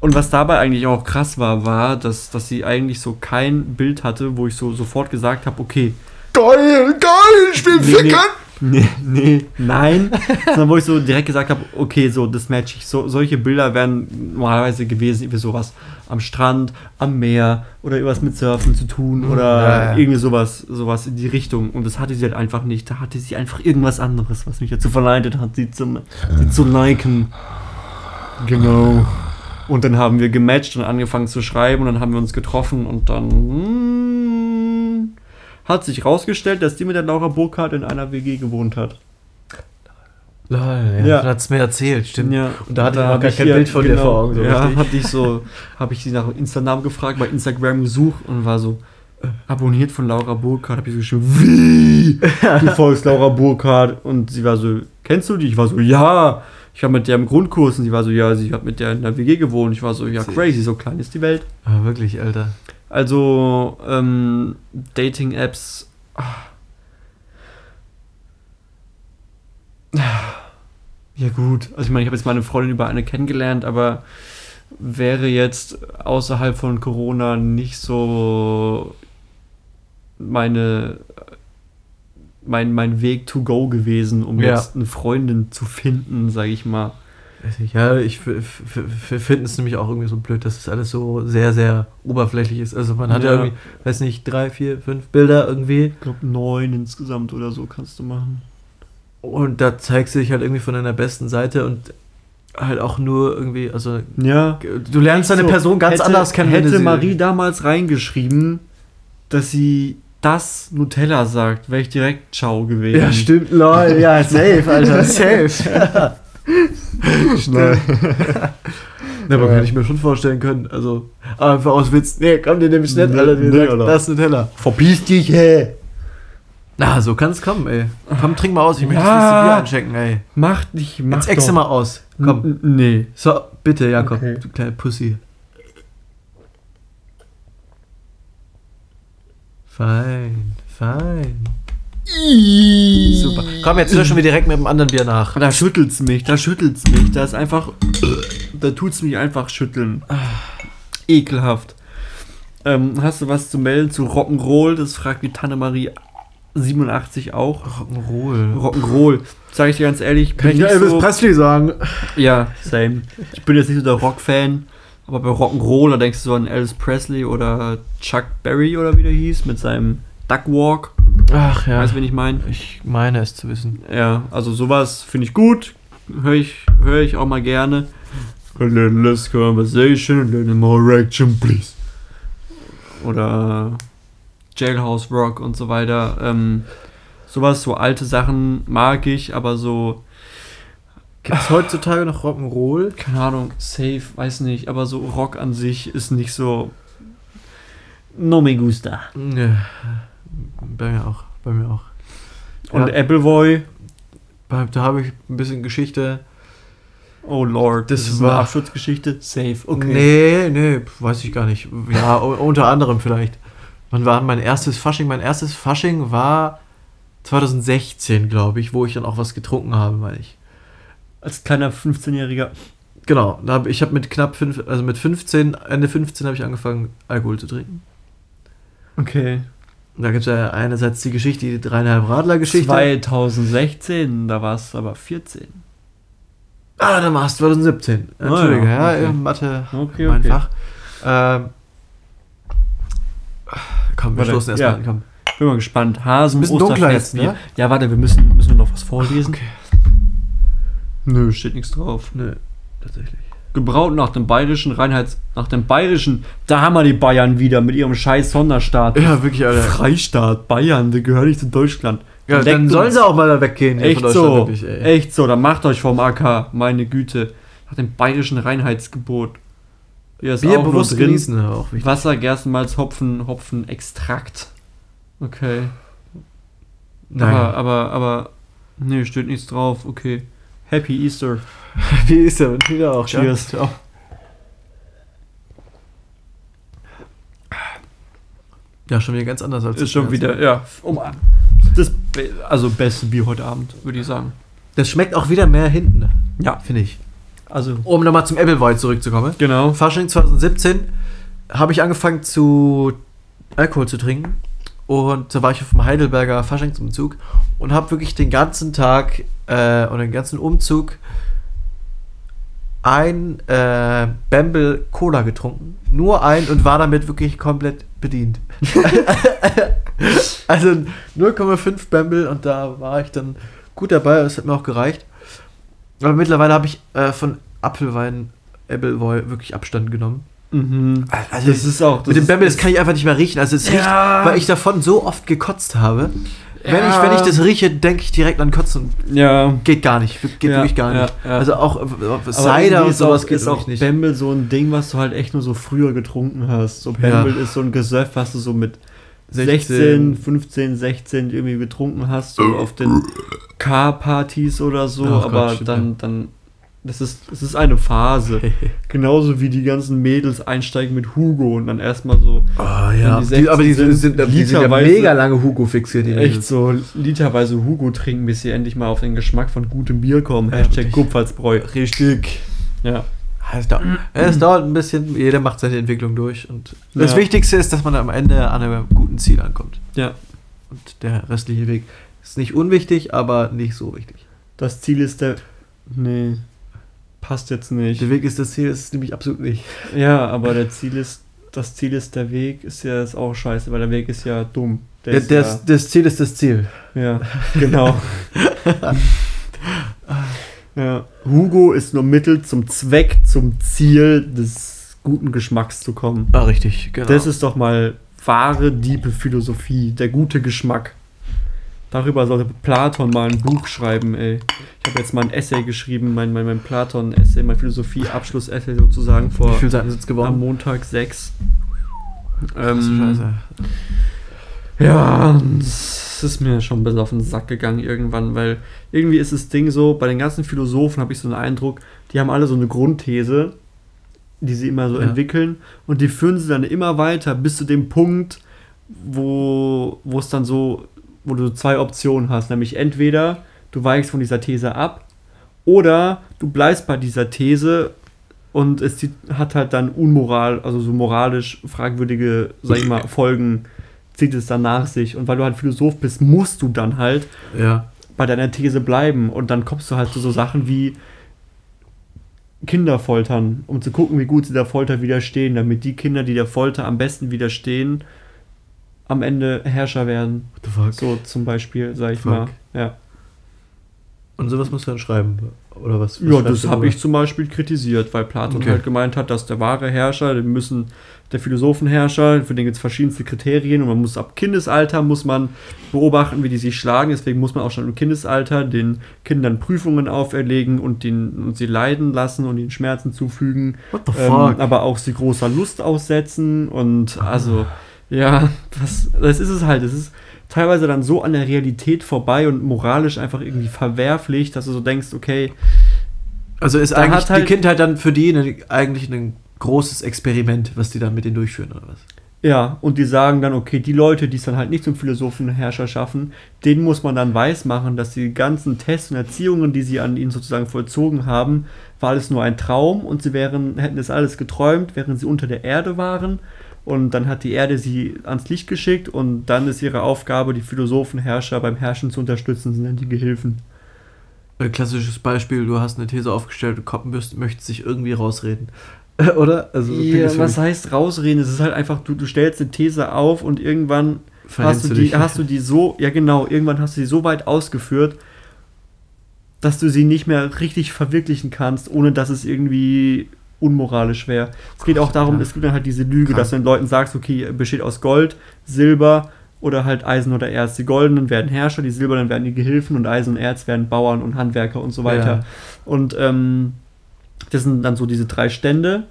und was dabei eigentlich auch krass war, war, dass, dass sie eigentlich so kein Bild hatte, wo ich so sofort gesagt habe, okay,
Geil, geil, ich will
Nee, nee. Nee, nee, nein. [laughs] Sondern wo ich so direkt gesagt habe, okay, so, das match ich. So, solche Bilder wären normalerweise gewesen, wie sowas am Strand, am Meer oder irgendwas mit Surfen zu tun oder
Ja, ja.
irgendwie sowas, sowas in die Richtung. Und das hatte sie halt einfach nicht. Da hatte sie einfach irgendwas anderes, was mich dazu verleitet hat, sie zu, sie zu liken. Genau. Und dann haben wir gematcht und angefangen zu schreiben und dann haben wir uns getroffen und dann hm, hat sich rausgestellt, dass die mit der Laura Burkhardt in einer WG gewohnt hat.
Lol, ja.
Ja.
Hat es mir erzählt, stimmt.
Ja,
Und da hatte ich noch gar kein Bild von dir vor Augen, so
ja, hatte ich so, habe ich sie nach Instagram gefragt, bei Instagram gesucht und war so äh, abonniert von Laura Burkhardt. Habe ich so geschrieben, wie? [laughs] Du folgst Laura Burkhardt und sie war so, kennst du die? Ich war so, ja. Ich war mit der im Grundkurs und sie war so, ja, sie hat mit der in der WG gewohnt. Ich war so, ja, crazy, so klein ist die Welt.
Ah, wirklich, Alter.
Also, ähm, Dating-Apps. Ja, gut. Also, ich meine, ich habe jetzt meine Freundin über eine kennengelernt, aber wäre jetzt außerhalb von Corona nicht so meine mein, mein Weg to go gewesen, um
Ja.
jetzt eine Freundin zu finden, sage ich mal.
Ja, ich finde es nämlich auch irgendwie so blöd, dass es alles so sehr, sehr oberflächlich ist. Also man hat ja,
Ja.
irgendwie, weiß nicht, drei, vier, fünf Bilder irgendwie
Ich glaube, neun insgesamt oder so kannst du machen.
und da zeigst du dich halt irgendwie von deiner besten Seite und halt auch nur irgendwie, also
Ja.
du lernst deine
So,
Person ganz
hätte,
anders kennen.
Hätte Marie damals reingeschrieben, dass sie das Nutella sagt, wäre ich direkt Ciao gewesen.
Ja, stimmt, lol, ja, safe, Alter, [laughs] safe.
Schnell. [laughs]
Ne, aber
Ja.
kann ich mir schon vorstellen können, also einfach aus Witz, nee, komm, den nehme ich nicht,
Nee,
Alter, den
nee,
sagt,
Alter.
das ist Nutella.
Verpiss dich, hä?
Na, so kann es kommen, ey. Komm, trink mal aus, ich möchte
Ja.
das nächste Bier einschenken, ey.
Mach dich, mach
Jetzt exe mal aus. Komm.
N- Nee.
So, bitte, Jakob,
Okay.
du kleine Pussy. Fein, fein. Super. Komm, jetzt löschen wir direkt mit dem anderen Bier nach.
Da schüttelt's mich, da schüttelt's mich. Da ist einfach. Da tut's mich einfach schütteln. Ekelhaft. Ähm, hast du was zu melden zu Rock'n'Roll? Das fragt die Tanne-Marie 87 auch.
Rock'n'Roll.
Rock'n'Roll. Sag ich dir ganz ehrlich,
Kann ich
bin
ja Elvis
so,
Presley sagen.
Ja, same. Ich bin jetzt nicht so der Rock-Fan, aber bei Rock'n'Roll, da denkst du so an Elvis Presley oder Chuck Berry oder wie der hieß, mit seinem Duck Walk.
Ach ja.
Weißt du, wen ich meine?
Ich meine es zu wissen.
Ja, also sowas finde ich gut. Höre ich, hör ich auch mal gerne. A little less conversation, a little more action, please. Oder Jailhouse Rock und so weiter. Ähm, sowas, so alte Sachen mag ich, aber so,
Gibt es heutzutage noch Rock'n'Roll?
keine Ahnung, safe, weiß nicht, aber so Rock an sich ist nicht so. No me gusta.
Nee. Bei mir auch. Bei mir auch.
Und
Ja.
Appleboy,
Da habe ich ein bisschen Geschichte.
oh Lord, das,
Das
ist
war-
eine Absturzgeschichte. Safe, okay.
Nee, nee, weiß ich gar nicht. Ja, unter anderem vielleicht. Wann war mein erstes Fasching? Mein erstes Fasching war 2016, glaube ich, wo ich dann auch was getrunken habe, meine ich.
Als kleiner 15-Jähriger.
Genau, hab, ich habe mit knapp fünf, also mit 15, Ende 15 habe ich angefangen, Alkohol zu trinken.
Okay.
Da gibt es ja einerseits die Geschichte, die dreieinhalb Radler-Geschichte.
2016, da war es aber 14.
Ah, dann war es 2017. Entschuldige,
Ah,
ja,
okay.
ja, Mathe,
Okay,
mein
okay.
Fach. Ähm, komm, wir
Warte,
stoßen erstmal
ja.
an, komm.
Bin mal gespannt. Hasen,
bisschen dunkler jetzt, ne?
Ja, warte, wir müssen, müssen wir noch was vorlesen.
Okay.
Nö, steht nichts drauf.
Nö, tatsächlich.
Gebraut nach dem bayerischen Reinheits... Nach dem bayerischen... Da haben wir die Bayern wieder mit ihrem scheiß Sonderstaat.
Ja, wirklich, Alter.
Freistaat, Bayern, der gehört nicht zu Deutschland.
Ja,
Leckt
dann sollen sie auch mal da weggehen.
Echt so,
wirklich, ey.
echt so, dann macht euch vom AK, meine Güte. Nach dem bayerischen Reinheitsgebot. Hier ist
Bier
auch
bewusst
drin.
genießen, auch wichtig.
Wasser, Gerstenmalz, Hopfen, Hopfen, Extrakt. Okay.
Nein.
Aber, aber, aber, nee, steht nichts drauf. Okay. Happy Easter. [laughs]
Wie ist der wieder auch?
Cheers.
Ja. ja, schon wieder ganz anders als
Ist schon wieder, ja. Um, das, be- also beste Bier heute Abend, würde ich sagen.
Das schmeckt auch wieder mehr hinten,
Ja.
finde ich.
Also,
Um nochmal zum Appleboy zurückzukommen.
genau.
Fasching 2017 habe ich angefangen zu Alkohol zu trinken. Und da war ich auf dem Heidelberger Faschingsumzug und habe wirklich den ganzen Tag äh, und den ganzen Umzug ein äh, Bamble Cola getrunken. Nur ein und war damit wirklich komplett bedient. [laughs] also 0,5 Bamble und da war ich dann gut dabei, das hat mir auch gereicht. Aber mittlerweile habe ich äh, von Apfelwein Appleboy wirklich Abstand genommen.
Mhm.
Also
Das ist auch.
mit dem Bamble, das kann ich einfach nicht mehr riechen. Also es riecht,
Ja.
weil ich davon so oft gekotzt habe. Wenn,
Ja.
ich, wenn ich das rieche, denke ich direkt an Kotzen.
Ja.
Geht gar nicht. Geht
Ja,
wirklich gar nicht.
ja.
Also auch äh, Cider und sowas
auch,
geht
ist auch
nicht.
Bamble so ein Ding, was du halt echt nur so früher getrunken hast. So Bamble ist so ein Gesöff, was du so mit 16, 15, 16 irgendwie getrunken hast, so auf den Car-Partys oder so,
Oh Gott,
aber
stimmt,
dann, dann, das ist, das ist eine Phase. [laughs] Genauso wie die ganzen Mädels einsteigen mit Hugo und dann erstmal so
Oh ja,
die
die, aber die
16
sind, sind, die sind ja mega lange Hugo fixiert. Die
echt so literweise Hugo trinken, bis sie endlich mal auf den Geschmack von gutem Bier kommen.
Ja,
Hashtag. Kupfersbräu.
Richtig.
Ja.
Es dauert, es dauert ein bisschen, jeder macht seine Entwicklung durch. Und das
Ja.
Wichtigste ist, dass man am Ende an einem guten Ziel ankommt.
Ja.
Und der restliche Weg ist nicht unwichtig, aber nicht so wichtig.
Das Ziel ist der. Nee. Passt jetzt nicht.
Der Weg ist das Ziel, ist es nämlich absolut nicht.
Ja, aber der Ziel ist, das Ziel ist der Weg, ist ja ist auch scheiße, weil der Weg ist ja dumm. Der
Der,
ist
das, das Ziel ist das Ziel.
ja, ja, genau. [laughs] Ja. Hugo ist nur Mittel zum Zweck, zum Ziel des guten Geschmacks zu kommen.
Ah, richtig, genau.
Das ist doch mal wahre, diebe Philosophie, der gute Geschmack. Darüber sollte Platon mal ein Buch schreiben, ey. Ich habe jetzt mal ein Essay geschrieben, mein, mein, mein Platon-Essay, mein Philosophie-Abschluss-Essay sozusagen
Wie
vor
viele Seiten sind es
am
geworden?
Montag sechs.
Krasse
Ähm,
Scheiße.
Ja, es ist mir schon ein bisschen auf den Sack gegangen irgendwann, weil irgendwie ist das Ding so, bei den ganzen Philosophen habe ich so einen Eindruck, die haben alle so eine Grundthese, die sie immer so
Ja.
entwickeln und die führen sie dann immer weiter bis zu dem Punkt, wo, wo es dann so, wo du zwei Optionen hast, nämlich entweder du weichst von dieser These ab oder du bleibst bei dieser These und es hat halt dann unmoral, also so moralisch fragwürdige, sag ich mal, [laughs] Folgen zieht es dann nach sich. Und weil du halt Philosoph bist, musst du dann halt
Ja.
bei deiner These bleiben. Und dann kommst du halt zu so Sachen wie Kinder foltern, um zu gucken, wie gut sie der Folter widerstehen, damit die Kinder, die der Folter am besten widerstehen, am Ende Herrscher werden.
What the fuck?
So zum Beispiel, sag ich
Fuck.
mal. Ja,
Und sowas musst du dann schreiben. Oder was? was
ja das habe ich zum Beispiel kritisiert, weil Platon
Okay.
halt gemeint hat, dass der wahre Herrscher, den müssen der Philosophenherrscher, für den gibt es verschiedenste Kriterien und man muss ab Kindesalter muss man beobachten, wie die sich schlagen. Deswegen muss man auch schon im Kindesalter den Kindern Prüfungen auferlegen und, den, und sie leiden lassen und ihnen Schmerzen zufügen.
What the
Ähm,
fuck?
aber auch sie großer Lust aussetzen und also, ja, das, das ist es halt. Es ist teilweise dann so an der Realität vorbei und moralisch einfach irgendwie verwerflich, dass du so denkst, okay,
also ist eigentlich
halt-
die Kindheit dann für die eine, eigentlich ein großes Experiment, was die dann mit denen durchführen, oder was?
ja, und die sagen dann, okay, die Leute, die es dann halt nicht zum Philosophenherrscher schaffen, denen muss man dann weismachen, dass die ganzen Tests und Erziehungen, die sie an ihnen sozusagen vollzogen haben, war alles nur ein Traum und sie wären, hätten das alles geträumt, während sie unter der Erde waren. Und dann hat die Erde sie ans Licht geschickt und dann ist ihre Aufgabe, die Philosophenherrscher beim Herrschen zu unterstützen, sind dann die Gehilfen.
Ein klassisches Beispiel, du hast eine These aufgestellt, du wirst, möchtest dich irgendwie rausreden. [laughs] Oder? Also,
Ja, was heißt rausreden? Es ist halt einfach, du, du stellst eine These auf und irgendwann
verhältst
hast du,
du
die,
dich?
hast du die so, ja genau, irgendwann hast du die so weit ausgeführt, dass du sie nicht mehr richtig verwirklichen kannst, ohne dass es irgendwie unmoralisch wäre. Es geht auch darum, es gibt dann halt diese Lüge, dass du den Leuten sagst, okay, besteht aus Gold, Silber oder halt Eisen oder Erz. Die Goldenen werden Herrscher, die Silbernen werden die Gehilfen und Eisen und Erz werden Bauern und Handwerker und so weiter.
Ja.
Und ähm, das sind dann so diese drei Stände.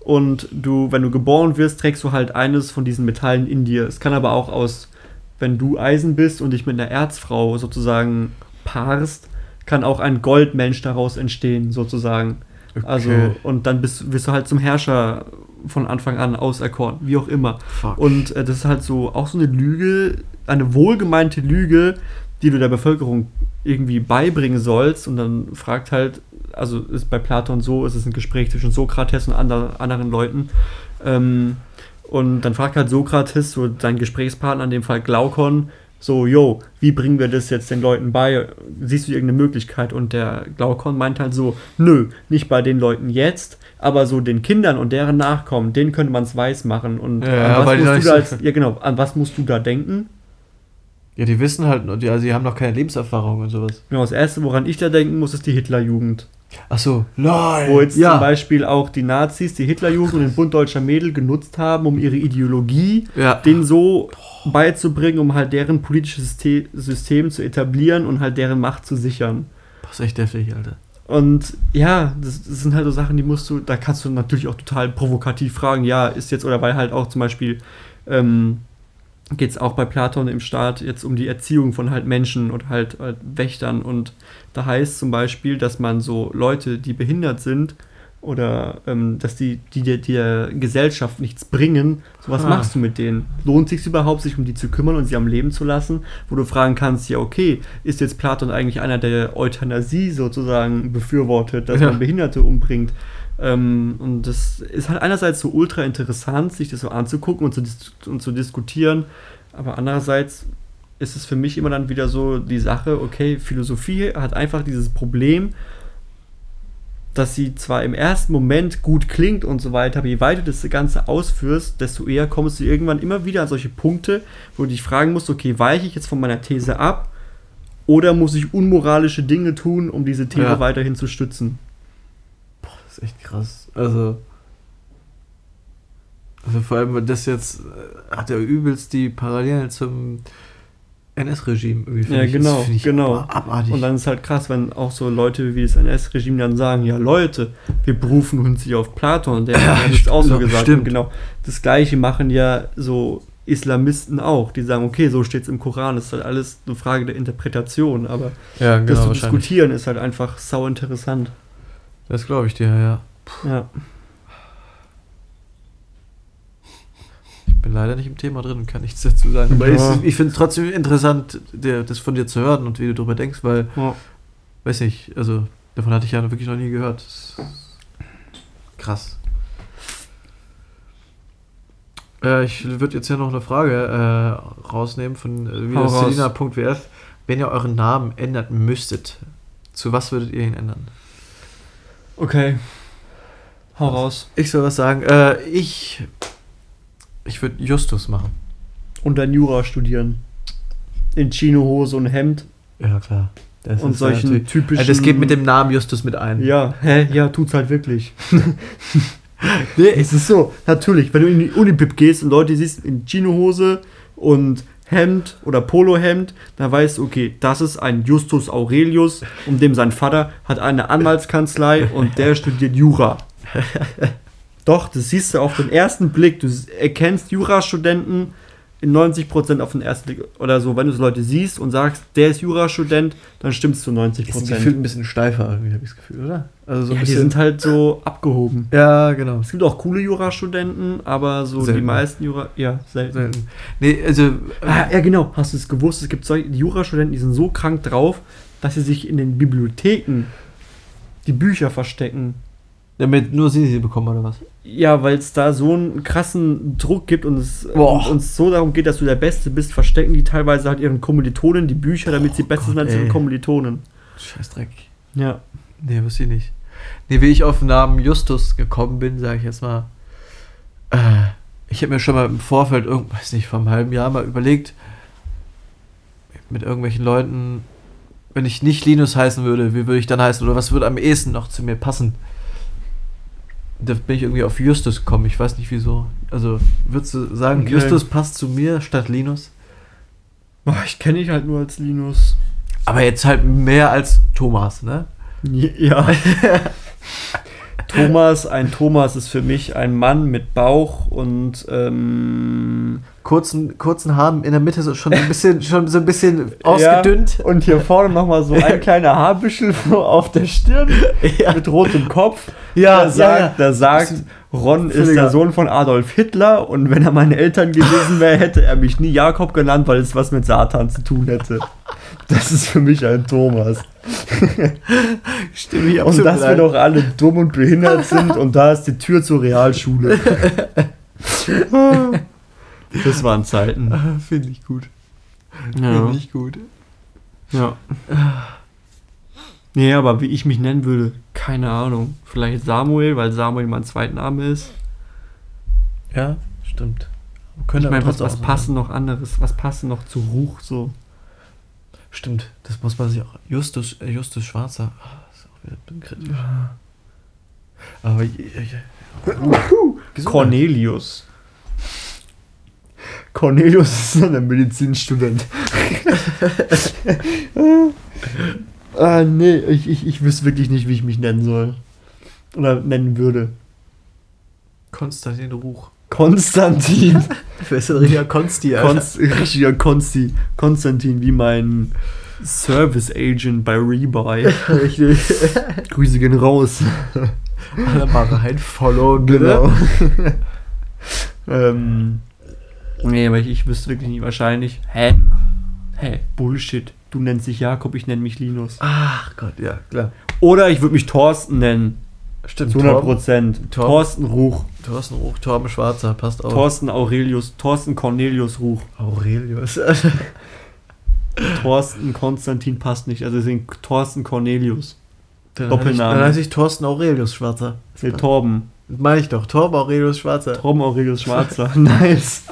Und du, wenn du geboren wirst, trägst du halt eines von diesen Metallen in dir. Es kann aber auch aus, wenn du Eisen bist und dich mit einer Erzfrau sozusagen paarst, kann auch ein Goldmensch daraus entstehen, sozusagen.
Okay.
Also, und dann bist, wirst du halt zum Herrscher von Anfang an auserkoren, wie auch immer.
Fuck.
Und äh, das ist halt so auch so eine Lüge, eine wohlgemeinte Lüge, die du der Bevölkerung irgendwie beibringen sollst. Und dann fragt halt, also ist bei Platon so, es ist ein Gespräch zwischen Sokrates und ander, anderen Leuten. Ähm, und dann fragt halt Sokrates, so sein Gesprächspartner, in dem Fall Glaukon, so, yo, wie bringen wir das jetzt den Leuten bei? Siehst du irgendeine Möglichkeit? Und der Glaukon meint halt so, nö, nicht bei den Leuten jetzt, aber so den Kindern und deren Nachkommen, denen könnte man es weiß machen. Und
Ja,
an was musst du da als, ja genau, an was musst du da denken?
ja, die wissen halt, also die haben noch keine Lebenserfahrung und sowas.
Genau, das erste, woran ich da denken muss, ist die Hitlerjugend.
Ach so, lol.
Wo jetzt
ja.
zum Beispiel auch die Nazis die Hitlerjugend und den Bund deutscher Mädel genutzt haben, um ihre Ideologie
ja.
denen so beizubringen, um halt deren politisches System, System zu etablieren und halt deren Macht zu sichern.
Das ist echt deftig, Alter.
Und ja, das, das sind halt so Sachen, die musst du, da kannst du natürlich auch total provokativ fragen, ja, ist jetzt, oder weil halt auch zum Beispiel ähm, geht es auch bei Platon im Staat jetzt um die Erziehung von halt Menschen und halt, halt Wächtern und da heißt zum Beispiel, dass man so Leute, die behindert sind oder ähm, dass die, die der, der Gesellschaft nichts bringen, so was
Ah.
machst du mit denen? Lohnt sich überhaupt, sich um die zu kümmern und sie am Leben zu lassen? Wo du fragen kannst, ja okay, ist jetzt Platon eigentlich einer, der Euthanasie sozusagen befürwortet, dass
Ja.
man Behinderte umbringt? Ähm, und das ist halt einerseits so ultra interessant, sich das so anzugucken und zu, und zu diskutieren, aber andererseits ist es für mich immer dann wieder so die Sache, okay, Philosophie hat einfach dieses Problem, dass sie zwar im ersten Moment gut klingt und so weiter, aber je weiter du das Ganze ausführst, desto eher kommst du irgendwann immer wieder an solche Punkte, wo du dich fragen musst, okay, weiche ich jetzt von meiner These ab Oder muss ich unmoralische Dinge tun, um diese These
Ja.
weiterhin zu stützen?
Das ist echt krass. Also. Also vor allem, das jetzt äh, hat ja übelst die Parallelen zum NS-Regime irgendwie.
Ja.
Das
genau,
ich
genau.
Abartig.
Und dann ist halt krass, wenn auch so Leute wie das NS-Regime dann sagen, ja Leute, wir berufen uns hier auf Platon, der [laughs]
Ja,
hat das auch so
stimmt,
gesagt.
stimmt.
Und genau das gleiche machen ja so Islamisten auch, die sagen, okay, so steht es im Koran, das ist halt alles eine Frage der Interpretation, aber
ja,
das
genau,
zu
wahrscheinlich.
diskutieren ist halt einfach sau interessant.
Das glaube ich dir, ja.
Ja.
Ich bin leider nicht im Thema drin und kann nichts dazu sagen. Aber
Ja.
ich, ich finde es trotzdem interessant, dir, das von dir zu hören und wie du darüber denkst, weil,
ja.
weiß nicht, also davon hatte ich ja wirklich noch nie gehört. Das ist krass. Äh, ich würde jetzt hier noch eine Frage äh, rausnehmen von äh, wieder selina.wf. Wenn ihr euren Namen ändern müsstet, zu was würdet ihr ihn ändern?
Okay. Hau raus.
Ich soll was sagen. Äh, ich ich würde Justus machen.
Und dann Jura studieren. In Chinohose und Hemd
Ja, klar. Das
und
ist
solchen
natürlich-
typischen.
Also das geht mit dem Namen Justus mit ein.
Ja, hä? Ja, tut's halt wirklich. [laughs]
Nee,
Es ist so, natürlich, wenn du in die Unipip gehst und Leute siehst in Chinohose und Hemd oder Polohemd, dann weißt du, okay, das ist ein Justus Aurelius und dem sein Vater hat eine Anwaltskanzlei und der studiert Jura. [laughs] Doch, das siehst du auf den ersten Blick. Du erkennst Jurastudenten in 90% auf den ersten Blick oder so. Wenn du so Leute siehst und sagst, der ist Jurastudent, dann stimmt's zu 90%.
ist gefühlt ein bisschen steifer, irgendwie, habe ich das Gefühl, oder? Also so
ja, die sind halt so abgehoben.
ja, genau.
Es gibt auch coole Jurastudenten, aber so die
Selten.
meisten Jura... Ja, selten.
Selten. Nee, also.
Ah, ja, genau. Hast du es gewusst? Es gibt solche die Jurastudenten, die sind so krank drauf, dass sie sich in den Bibliotheken die Bücher verstecken.
Damit nur sie sie bekommen, oder was?
Ja, weil es da so einen krassen Druck gibt und es
Boah.
uns so darum geht, dass du der Beste bist, verstecken die teilweise halt ihren Kommilitonen die Bücher, damit sie besser sind als ihre. Kommilitonen.
Scheiß Dreck.
Ja.
Nee, wusste ich nicht. Nee, wie ich auf den Namen Justus gekommen bin, sage ich jetzt mal. Äh, ich habe mir schon mal im Vorfeld, irgend, weiß nicht, vor einem halben Jahr mal überlegt, mit irgendwelchen Leuten, wenn ich nicht Linus heißen würde, wie würde ich dann heißen? Oder was würde am ehesten noch zu mir passen? Da bin ich irgendwie auf Justus gekommen, ich weiß nicht wieso. Also, würdest du sagen,
Okay.
Justus passt zu mir statt Linus?
Ich kenne dich halt nur als Linus.
Aber jetzt halt mehr als Thomas, ne?
Ja. [laughs] Thomas, ein Thomas ist für mich ein Mann mit Bauch und ähm,
kurzen, kurzen Haaren in der Mitte so schon ein bisschen, [laughs] schon so ein bisschen ausgedünnt.
Ja, und hier vorne nochmal so [laughs] ein kleiner Haarbüschel auf der Stirn
Ja.
mit rotem Kopf.
Ja,
da sagt,
ja.
Sagt Ron ist der Sohn von Adolf Hitler und wenn er meine Eltern gewesen wäre, hätte er mich nie Jakob genannt, weil es was mit Satan zu tun hätte. Das ist für mich ein Thomas. [laughs]
Stimme ich
Und
absolut
dass wir doch alle dumm und behindert sind und da ist die Tür zur Realschule. Das waren Zeiten.
Ah, Finde ich gut.
Ja.
Finde ich gut.
Ja. Nee, aber wie ich mich nennen würde, keine Ahnung. Vielleicht Samuel, weil Samuel mein Zweitname ist.
Ja, stimmt.
ich meine, was, was passt noch anderes? Was passt noch zu Ruch so?
Stimmt, das muss man sich auch. Justus, äh, Justus Schwarzer. Ah, das ist auch wieder bin kritisch. Aber. ja, ja. Gesundheit.
Cornelius. Cornelius ist so ein Medizinstudent. [laughs] ah, nee, ich, ich, ich wüsste wirklich nicht, wie ich mich nennen soll. Oder nennen würde.
Konstantin Ruch.
Konstantin. [laughs]
Wer ist richtiger Konsti, Alter?
Konst, richtiger Konsti. Konstantin, wie mein Service Agent bei Rebuy. [laughs]
Richtig.
Grüße gehen raus.
Alle mal rein, follow,
Genau. ähm, nee, aber ich, ich wüsste wirklich nicht wahrscheinlich. Hä? Hä? Bullshit. Du nennst dich Jakob, ich nenne mich Linus.
Ach Gott, ja, klar.
Oder ich würde mich Thorsten nennen.
Stimmt,
Zu 100
Torben,
Prozent.
Torben.
Thorsten Ruch.
Thorsten Ruch, Torben Schwarzer, passt auch.
Thorsten Aurelius. Thorsten Cornelius Ruch.
Aurelius. [laughs]
Thorsten Konstantin passt nicht. Also deswegen Thorsten Cornelius.
Dann
Doppelname.
ich- Dann heiße ich Thorsten Aurelius Schwarzer.
Nee, Torben.
Meine ich doch. Torben Aurelius Schwarzer.
Torben Aurelius Schwarzer. [laughs] nice.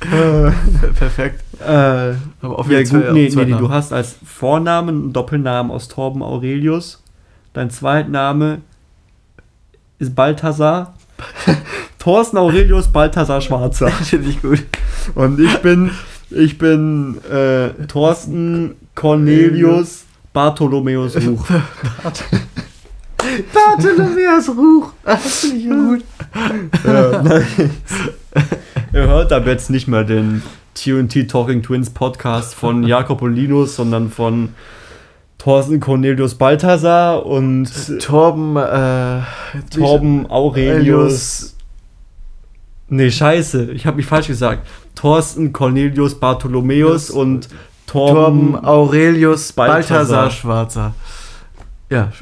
[laughs]
Perfekt.
Äh,
Aber auf
ja,
jeden Fall
gut, nee, nee, du hast als Vornamen einen Doppelnamen aus Torben Aurelius. Dein Zweitname ist Balthasar. [laughs] Thorsten Aurelius Balthasar Schwarzer. [laughs]
Finde ich gut.
Und ich bin, ich bin äh, Thorsten Cornelius Bartholomäus Ruch.
Bartholomäus Ruch. Das finde ich gut.
Ja, nice. Ihr hört aber jetzt nicht mehr den TNT Talking Twins Podcast von Jakob und Linus, sondern von Thorsten Cornelius Balthasar und
Torben, äh,
Torben Aurelius. Nee, scheiße, ich habe mich falsch gesagt. Thorsten Cornelius Bartholomäus und
Torben
Torben.
Aurelius
Balthasar.
Balthasar Schwarzer. Ja.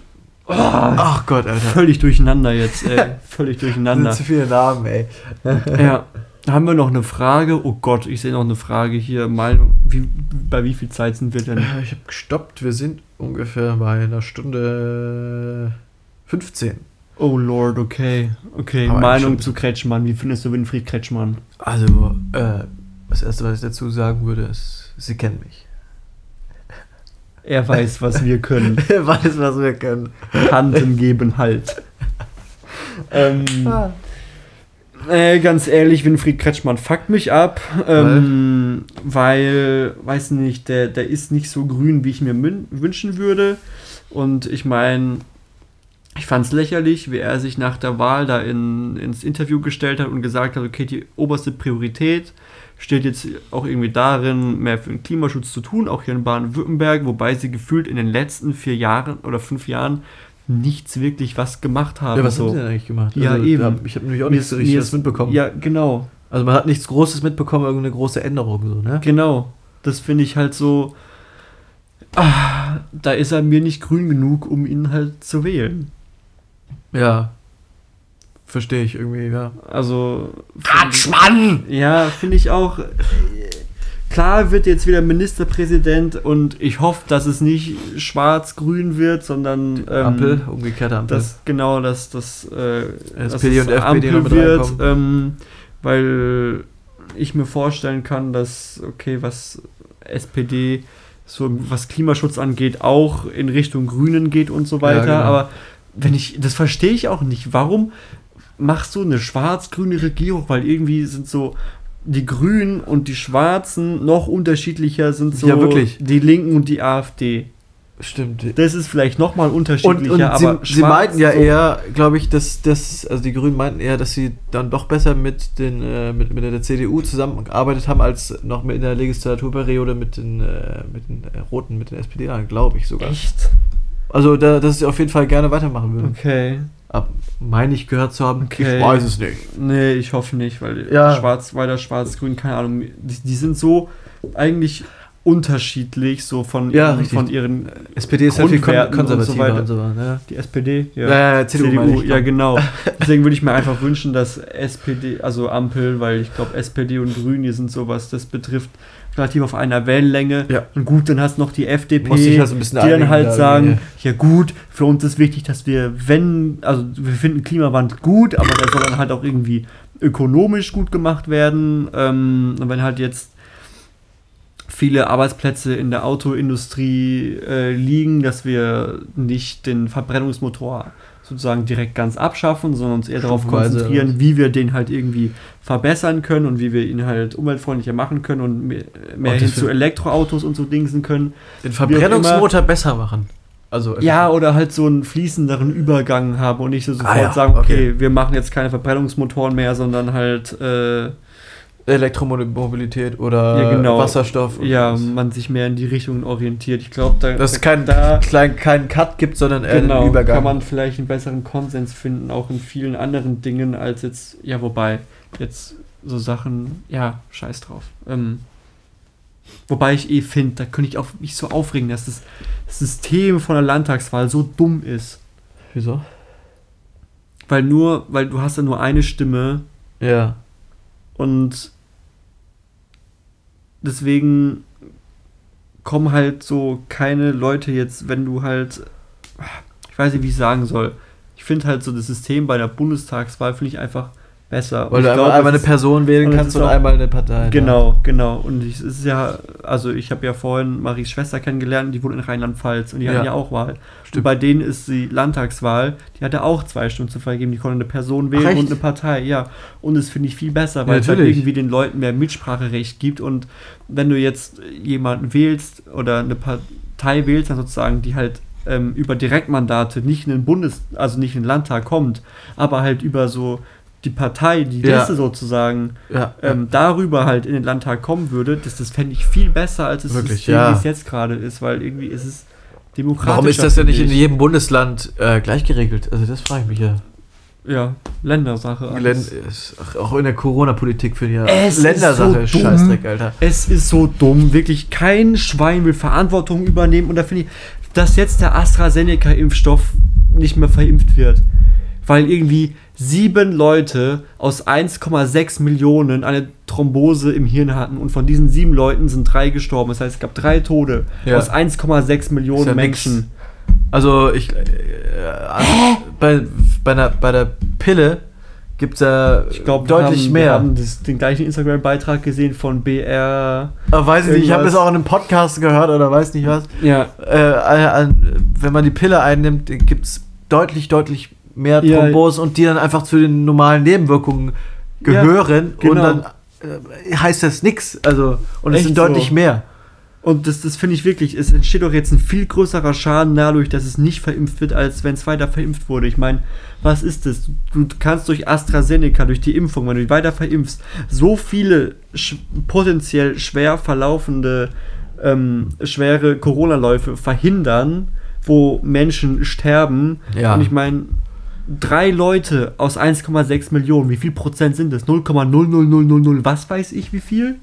Ah,
Ach Gott, Alter.
völlig durcheinander jetzt, ey. [laughs] Völlig durcheinander.
zu viele Namen, ey. [laughs]
Ja. Haben wir noch eine Frage? Oh Gott, ich sehe noch eine Frage hier. Meinung, wie, bei wie viel Zeit sind wir denn?
Äh, Ich habe gestoppt. Wir sind ungefähr bei einer Stunde 15.
Oh Lord, okay. Okay,
Aber
Meinung zu Kretschmann. Wie findest du Winfried Kretschmann?
Also, äh, das Erste, was ich dazu sagen würde, ist, Sie kennen mich.
Er weiß, was wir können. [laughs]
Er weiß, was wir können.
Kanten geben halt. [laughs] ähm, äh, ganz ehrlich, Winfried Kretschmann fuckt mich ab, ähm, weil, weiß nicht, der, der ist nicht so grün, wie ich mir wünschen würde. Und ich meine, ich fand es lächerlich, wie er sich nach der Wahl da in, ins Interview gestellt hat und gesagt hat, okay, die oberste Priorität steht jetzt auch irgendwie darin, mehr für den Klimaschutz zu tun, auch hier in Baden-Württemberg, wobei sie gefühlt in den letzten vier Jahren oder fünf Jahren nichts wirklich was gemacht haben.
Ja, was
so.
haben Sie denn eigentlich gemacht?
Ja, eben.
da- Ich habe nämlich auch
Mir
nicht so richtig mitbekommen.
Ja, genau.
Also man hat nichts Großes mitbekommen, irgendeine große Änderung so, ne?
Genau. Das finde ich halt so. Ah, da ist er mir nicht grün genug, um ihn halt zu wählen.
Ja. Verstehe ich irgendwie, ja.
Also.
Kretschmann!
Ja, finde ich auch. äh, Klar wird jetzt wieder Ministerpräsident und ich hoffe, dass es nicht schwarz-grün wird, sondern ähm,
Ampel, umgekehrte Ampel.
dass genau, dass das äh,
SPD
dass
und
es
FPD mit
wird, ähm, weil ich mir vorstellen kann, dass okay, was SPD so was Klimaschutz angeht, auch in Richtung Grünen geht und so weiter.
genau.
Aber wenn ich, das verstehe ich auch nicht. Warum machst du eine schwarz-grüne Regierung? Weil irgendwie sind so die Grünen und die Schwarzen noch unterschiedlicher sind so
Ja, wirklich.
die Linken und die AfD.
Stimmt.
Das ist vielleicht nochmal
Und,
unterschiedlicher,
und sie,
aber
sie meinten ja
so-
eher, glaube ich, dass das, also die Grünen meinten eher, dass sie dann doch besser mit den äh, mit, mit der CDU zusammengearbeitet haben, als noch mit in der Legislaturperiode mit den, äh, mit den äh, Roten, mit den SPD, glaube ich sogar.
Echt?
Also da, dass sie auf jeden Fall gerne weitermachen würden.
Okay.
Meine ich gehört zu haben.
Okay.
Ich weiß es nicht.
Nee, ich hoffe nicht, weil
Ja.
schwarz, weiter schwarz-grün, keine Ahnung. Die, die sind so eigentlich unterschiedlich, so von,
Ja,
ihren,
richtig.
von ihren.
SPD ist ja viel kon
und
konservativer
weiter.
und so weiter.
Die SPD?
Ja, CDU ich,
ja, genau. [laughs] Deswegen würde ich mir einfach wünschen, dass SPD, also Ampel, weil ich glaube, SPD und Grün, die sind so, was das betrifft, relativ auf einer Wellenlänge.
Ja.
Und gut, dann hast du noch die FDP,
Muss sich halt so ein bisschen
die dann halt sagen,
irgendwie.
ja gut, für uns ist wichtig, dass wir, wenn, also wir finden Klimawandel gut, aber der soll dann halt auch irgendwie ökonomisch gut gemacht werden. Ähm, und wenn halt jetzt viele Arbeitsplätze in der Autoindustrie äh, liegen, dass wir nicht den Verbrennungsmotor sozusagen direkt ganz abschaffen, sondern uns eher darauf konzentrieren, wie wir den halt irgendwie verbessern können und wie wir ihn halt umweltfreundlicher machen können und mehr, mehr hin zu Elektroautos und so dingsen können.
Den Verbrennungsmotor besser machen. Also
Ja, oder halt so einen fließenderen Übergang haben und nicht so sofort
Ah ja,
sagen, okay,
okay.
wir machen jetzt keine Verbrennungsmotoren mehr, sondern halt, äh,
Elektromobilität oder
Ja, genau.
Wasserstoff.
ja,
sowas.
man sich mehr in die Richtung orientiert. Ich glaube, da,
dass es keinen
da
klein, keinen Cut gibt, sondern eher
genau,
einen Übergang.
kann man vielleicht einen besseren Konsens finden, auch in vielen anderen Dingen, als jetzt, ja, wobei, jetzt so Sachen, ja, scheiß drauf. Ähm, wobei ich eh finde, da könnte ich auch mich so aufregen, dass das System von der Landtagswahl so dumm ist.
Wieso?
Weil nur, weil du hast ja nur eine Stimme
Ja.
und deswegen kommen halt so keine Leute jetzt, wenn du halt, ich weiß nicht, wie ich sagen soll. Ich finde halt so das System bei der Bundestagswahl finde ich einfach besser.
Weil
Und
du einmal,
glaub,
einmal eine Person wählen
und
kannst und
auch-
einmal eine Partei. ne?
Genau, genau. Und ich- es ist ja, also ich habe ja vorhin Maries Schwester kennengelernt, die wohnt in Rheinland-Pfalz und die hatten
Ja.
ja auch Wahl. Und
Stimmt.
bei denen ist die Landtagswahl, die hatte auch zwei Stunden zu vergeben. Die konnte eine Person wählen
echt?
und eine Partei, ja. Und das finde ich viel besser, weil
Ja,
es halt irgendwie den Leuten mehr Mitspracherecht gibt. Und wenn du jetzt jemanden wählst oder eine Partei wählst, dann sozusagen, die halt ähm, über Direktmandate nicht in den Bundes-, also nicht in den Landtag kommt, aber halt über so die Partei, die
Ja.
Liste sozusagen,
Ja,
ähm, darüber halt in den Landtag kommen würde, das, das fände ich viel besser, als es
Wirklich,
System,
ja.
wie es jetzt gerade ist, weil irgendwie ist es demokratisch.
Warum ist das denn nicht in jedem Bundesland äh, gleich geregelt? Also das frage ich mich ja.
Ja, Ländersache.
Län
alles.
ist, ach, auch in der Corona-Politik für die
Es ist
Ländersache
so dumm.
Scheißdreck, Alter.
Es ist so dumm, wirklich kein Schwein will Verantwortung übernehmen und da finde ich, dass jetzt der AstraZeneca-Impfstoff nicht mehr verimpft wird. Weil irgendwie sieben Leute aus 1,6 Millionen eine Thrombose im Hirn hatten und von diesen sieben Leuten sind drei gestorben. Das heißt, es gab drei Tote
Ja.
aus 1,6 Millionen
ja
Menschen.
nix. Also ich äh, also bei, bei, der, bei der Pille gibt es ja
Ich glaube,
deutlich
haben,
mehr.
Wir haben das, den gleichen Instagram-Beitrag gesehen von BR.
Aber weiß ich nicht, ich habe das auch in einem Podcast gehört oder weiß nicht was.
Ja,
Äh, an- wenn man die Pille einnimmt, gibt es deutlich, deutlich mehr
Ja.
Thrombosen und die dann einfach zu den normalen Nebenwirkungen
Ja,
gehören und
genau.
dann äh, heißt das nichts. Also, und es sind deutlich
so.
mehr.
Und das, das finde ich wirklich, es entsteht doch jetzt ein viel größerer Schaden dadurch, dass es nicht verimpft wird, als wenn es weiter verimpft wurde. Ich meine, was ist das? Du kannst durch AstraZeneca, durch die Impfung, wenn du weiter verimpfst, so viele sch potenziell schwer verlaufende, ähm, schwere Corona-Läufe verhindern, wo Menschen sterben.
Ja.
Und ich meine, drei Leute aus 1,6 Millionen, wie viel Prozent sind das? 0,00000, was weiß ich wie viel?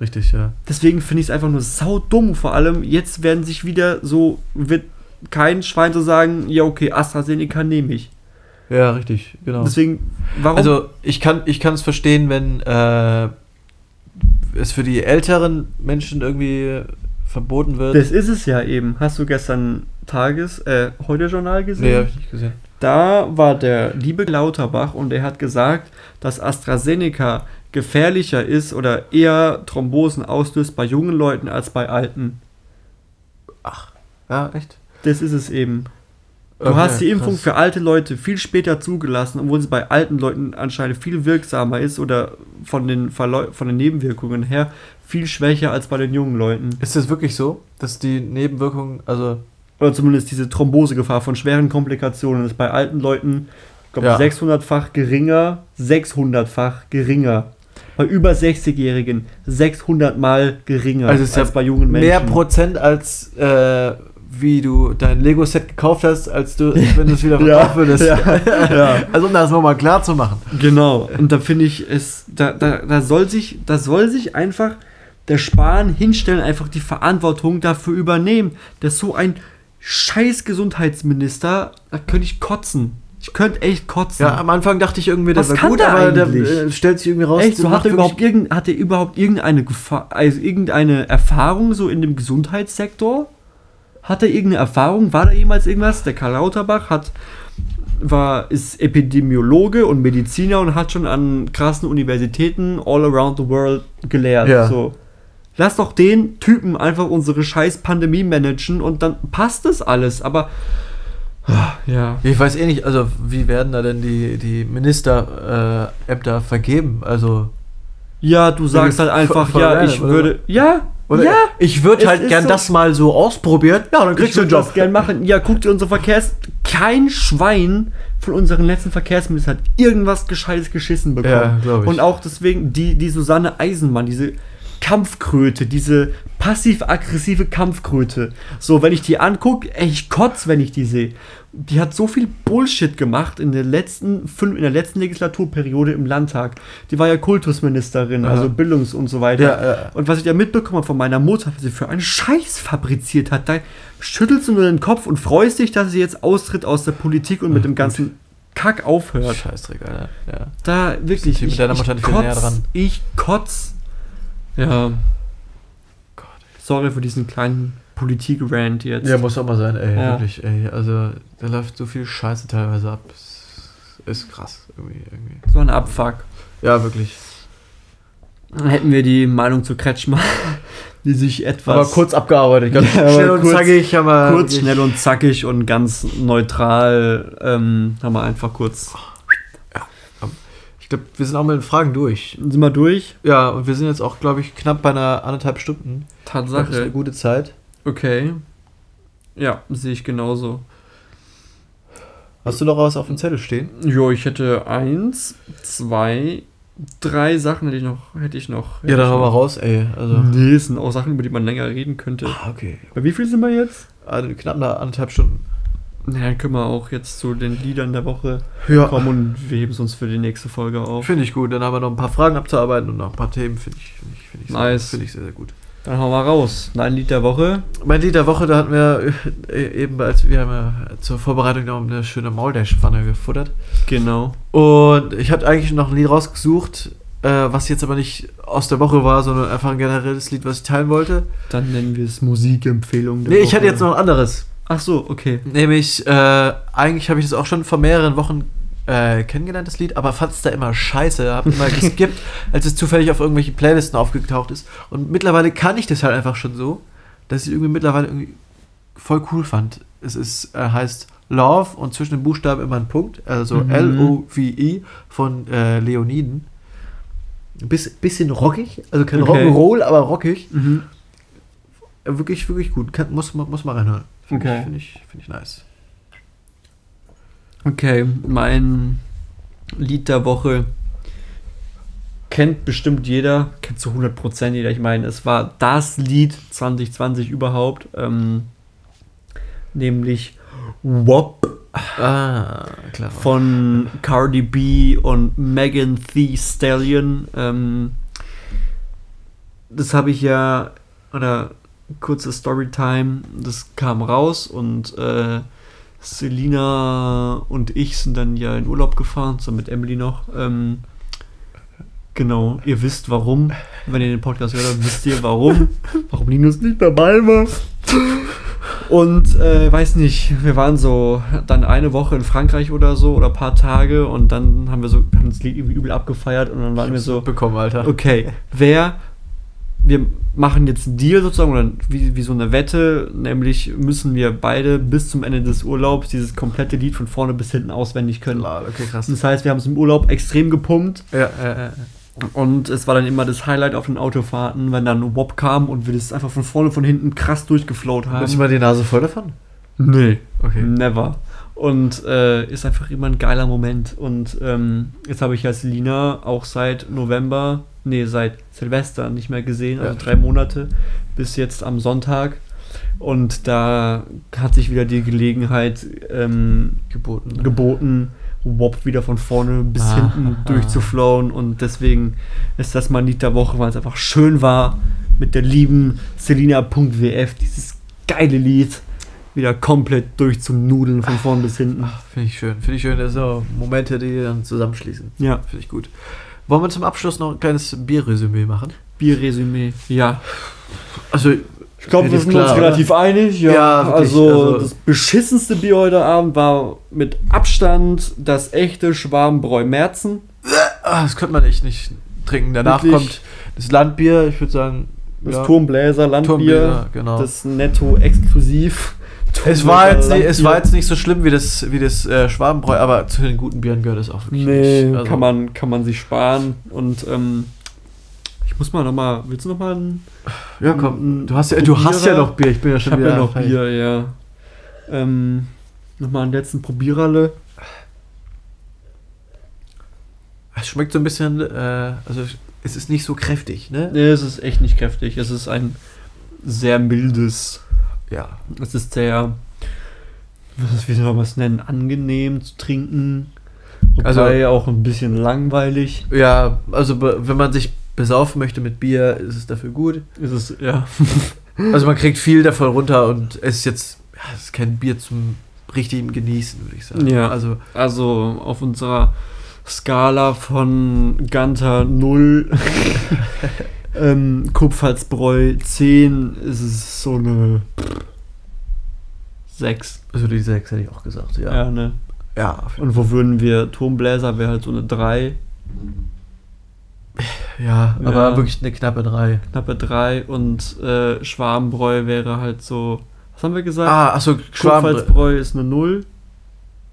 Richtig, ja.
Deswegen finde ich es einfach nur saudumm. Vor allem, jetzt werden sich wieder so, wird kein Schwein so sagen, ja, okay, AstraZeneca nehme ich.
Ja, richtig, genau.
Deswegen, warum?
Also ich kann es verstehen, wenn äh, es für die älteren Menschen irgendwie verboten wird.
das ist es ja eben. Hast du gestern Tages, äh, heute Journal gesehen?
nee, habe ich nicht gesehen.
Da war der liebe Lauterbach und er hat gesagt, dass AstraZeneca gefährlicher ist oder eher Thrombosen auslöst bei jungen Leuten als bei alten.
Ja, echt?
Das ist es eben. Du
Okay,
hast die Impfung
krass.
für alte Leute viel später zugelassen, obwohl sie bei alten Leuten anscheinend viel wirksamer ist oder von den, Verläu von den Nebenwirkungen her viel schwächer als bei den jungen Leuten.
Ist das wirklich so, dass die Nebenwirkungen, also
Oder zumindest diese Thrombosegefahr von schweren Komplikationen ist bei alten Leuten, ich glaube,
Ja.
600-fach geringer, 600-fach geringer. Bei über 60-Jährigen 600 mal geringer
Also ist
als
ja
bei jungen Menschen.
mehr Prozent als äh, wie du dein Lego-Set gekauft hast, als du, wenn du es wieder [laughs] verkaufen würdest.
ja, ja. [laughs]
Also um das mal klar zu machen.
Genau, und da finde ich, es, da, da, da, soll sich, da soll sich einfach der Spahn hinstellen, einfach die Verantwortung dafür übernehmen. Ist so ein scheiß Gesundheitsminister, da könnte ich kotzen. Ich könnte echt kotzen.
Ja, am Anfang dachte ich irgendwie, der
Was
war gut,
der
aber der äh, stellt sich irgendwie raus.
Echt, so hat er, überhaupt irgend, hat er überhaupt irgendeine Gefahr, also irgendeine Erfahrung so in dem Gesundheitssektor? Hat er irgendeine Erfahrung? War da jemals irgendwas? Der Karl Lauterbach hat, war, ist Epidemiologe und Mediziner und hat schon an krassen Universitäten all around the world gelehrt.
Ja.
So. Lass doch den Typen einfach unsere scheiß Pandemie managen und dann passt das alles. Aber ah, ja.
Ich weiß eh nicht, also wie werden da denn die, die Ministerämter äh, vergeben? Also
Ja, du sagst halt einfach,
voll
ja, ich würde. Ja,
oder
ja.
ich würde halt gern
so-
das mal so ausprobieren. Ja, dann
Ich
kriegst du einen
würde
Job.
das gern machen. Ja, guck dir unsere Verkehrs... Kein Schwein von unseren letzten Verkehrsministern hat irgendwas Gescheites geschissen bekommen.
Ja, glaub ich.
Und auch deswegen die, die Susanne Eisenmann, diese Kampfkröte, diese passiv-aggressive Kampfkröte. So, wenn ich die angucke, ich kotz, wenn ich die sehe. Die hat so viel Bullshit gemacht in der letzten fünf, in der letzten Legislaturperiode im Landtag. Die war ja Kultusministerin,
Aha.
also Bildungs- und so weiter.
Ja, ja.
Und was ich da mitbekommen habe von meiner Mutter, was sie für einen Scheiß fabriziert hat, da schüttelst du nur den Kopf und freust dich, dass sie jetzt austritt aus der Politik und mit dem ganzen Kack aufhört.
Scheißdreck, Alter. Ja.
Da wirklich.
Die mit deiner Mutter näher dran?
Ich kotz. Ja.
Gott.
Sorry für diesen kleinen Politik-Rant jetzt.
ja, muss auch mal sein, ey,
Ja.
wirklich, ey. Also, da läuft so viel Scheiße teilweise ab. ist krass. Irgendwie, irgendwie.
So ein Abfuck.
Ja, wirklich.
Dann hätten wir die Meinung zu Kretschmer, [laughs] die sich etwas.
Aber kurz abgearbeitet. Ganz
Ja,
schnell und
kurz-
zackig, aber.
kurz, schnell und zackig und ganz neutral. Ähm, haben wir einfach kurz.
Ich glaube, wir sind auch mit den Fragen durch.
Sind wir durch?
Ja, und wir sind jetzt auch, glaube ich, knapp bei einer anderthalb Stunden. Glaub, Das ist eine
Tatsache.
gute Zeit.
Okay. Ja, sehe ich genauso.
Hast du noch was auf dem Zettel stehen?
Jo, ich hätte eins, zwei, drei Sachen hätte ich noch. Hätte ich noch.
Ja, dann hau mal raus, ey. Also.
Nee, es sind auch Sachen, über die man länger reden könnte.
Ah, okay.
Bei wie viel sind wir jetzt?
Also knapp eine anderthalb Stunden.
Na, dann können wir auch jetzt zu den Liedern der Woche
Ja.
kommen und wir heben es uns für die nächste Folge auf.
Finde ich gut. Dann haben wir noch ein paar Fragen abzuarbeiten und noch ein paar Themen. Finde ich, finde ich, finde ich,
Nice.
sehr, finde ich sehr, sehr gut.
Dann hauen wir raus. Dein Lied der Woche.
Mein Lied der Woche, da hatten wir äh, eben, als wir haben ja zur Vorbereitung noch eine schöne Mauldash-Pfanne gefuttert.
Genau.
Und ich habe eigentlich noch ein Lied rausgesucht, äh, was jetzt aber nicht aus der Woche war, sondern einfach ein generelles Lied, was ich teilen wollte.
Dann nennen wir es Musikempfehlung der
Nee,
Woche.
ich hatte jetzt noch ein anderes.
Ach so, okay.
Nämlich, äh, eigentlich habe ich das auch schon vor mehreren Wochen äh, kennengelernt, das Lied, aber fand es da immer scheiße. Habe immer [laughs] geskippt, als es zufällig auf irgendwelchen Playlisten aufgetaucht ist. Und mittlerweile kann ich das halt einfach schon so, dass ich irgendwie mittlerweile irgendwie voll cool fand. Es ist, äh, heißt Love und zwischen den Buchstaben immer ein Punkt, also
Mhm.
L-O-V-I von äh, Leoniden. Ein bisschen, rockig, also kein
Okay.
Rock'n'Roll, aber rockig.
Mhm.
Wirklich, wirklich gut. Kann, muss, man- muss mal reinhören. Finde
Okay.
ich, finde ich, finde ich nice.
Okay, mein Lied der Woche kennt bestimmt jeder, kennt zu 100% jeder. Ich meine, es war das Lied 2020 überhaupt, ähm, nämlich WOP
Ah,
von Cardi B und Megan Thee Stallion. Ähm, das habe ich ja, oder kurze Storytime, das kam raus und äh, Selina und ich sind dann ja in Urlaub gefahren, zusammen mit Emily noch. Ähm, genau, ihr wisst warum. Wenn ihr den Podcast hört, dann wisst ihr warum. [laughs] warum Linus nicht dabei war. Und äh, weiß nicht, wir waren so dann eine Woche in Frankreich oder so oder ein paar Tage und dann haben wir so haben das Lied irgendwie übel abgefeiert und dann waren wir so,
bekommen, Alter.
okay, wer, wir machen jetzt einen Deal sozusagen oder wie, wie so eine Wette, nämlich müssen wir beide bis zum Ende des Urlaubs dieses komplette Lied von vorne bis hinten auswendig können.
Lol, Okay, krass.
Das heißt, wir haben es im Urlaub extrem gepumpt
Ja, äh, äh.
und es war dann immer das Highlight auf den Autofahrten, wenn dann WOP kam und wir das einfach von vorne von hinten krass durchgeflowt haben.
Hast du mal die Nase voll davon?
Nee.
Okay.
Never. Und äh, ist einfach immer ein geiler Moment. Und ähm, jetzt habe ich ja Selina auch seit November, nee, seit Silvester nicht mehr gesehen, also
Ja.
drei Monate, bis jetzt am Sonntag. Und da hat sich wieder die Gelegenheit ähm,
Geboten.
geboten, WOP wieder von vorne bis
Ah,
hinten
ah.
durchzuflowen. Und deswegen ist das mein Lied der Woche, weil es einfach schön war, mit der lieben Selina.wf, dieses geile Lied, wieder komplett durchzunudeln von vorn bis hinten.
Finde ich schön. Finde ich schön, das sind so Momente, die dann zusammenschließen.
Ja,
Finde ich gut. Wollen wir zum Abschluss noch ein kleines Bierresümee machen?
Bierresümee. Ja.
Also,
Ich glaube, wir sind
klar,
uns relativ einig. Ja,
Ja, wirklich,
also,
also-
das beschissenste Bier heute Abend war mit Abstand das echte Schwarmbräu Merzen.
ah, das könnte man echt nicht trinken. Danach
Wirklich?
kommt das Landbier, ich würde sagen.
Das
ja,
Turmbläser Landbier.
Turmbier, genau.
Das netto exklusiv.
Es, war jetzt nicht, es war jetzt nicht so schlimm wie das, wie das äh, Schwabenbräu, aber zu den guten Bieren gehört es auch wirklich
Nee,
nicht. Also,
kann, man, kann man sich sparen. Und ähm, ich muss mal nochmal. Willst du nochmal ein.
Ja, komm. Du hast ja, du hast ja noch Bier. Ich bin ja
Ich
schon
habe
wieder.
ja noch. Bier, ja. Ähm, nochmal einen letzten Probiererle.
Es schmeckt so ein bisschen, äh, also es ist nicht so kräftig, ne?
Nee, es ist echt nicht kräftig. Es ist ein sehr mildes.
Ja.
Es ist sehr. Wie soll man es nennen? Angenehm zu trinken. Wobei auch ein bisschen langweilig.
Ja, also wenn man sich besaufen möchte mit Bier, ist es dafür gut.
Es ist, ja. [laughs]
Also man kriegt viel davon runter und es ist jetzt, ja, es ist kein Bier zum richtigen Genießen, würde ich sagen.
Ja.
Also
Also auf unserer Skala von Ganter 0, [laughs] ähm, Kupfersbräu 10 ist es so eine 6.
Also die 6 hätte ich auch gesagt, ja.
Ja, ne?
Ja,
Und wo würden wir, Turmbläser wäre halt so eine 3,
ja, aber
Ja.
wirklich eine knappe 3.
knappe 3 und äh, Schwarmbräu wäre halt so, was haben wir gesagt?
Ah, achso, Schwarm.
Kurpfalzbräu ist eine 0.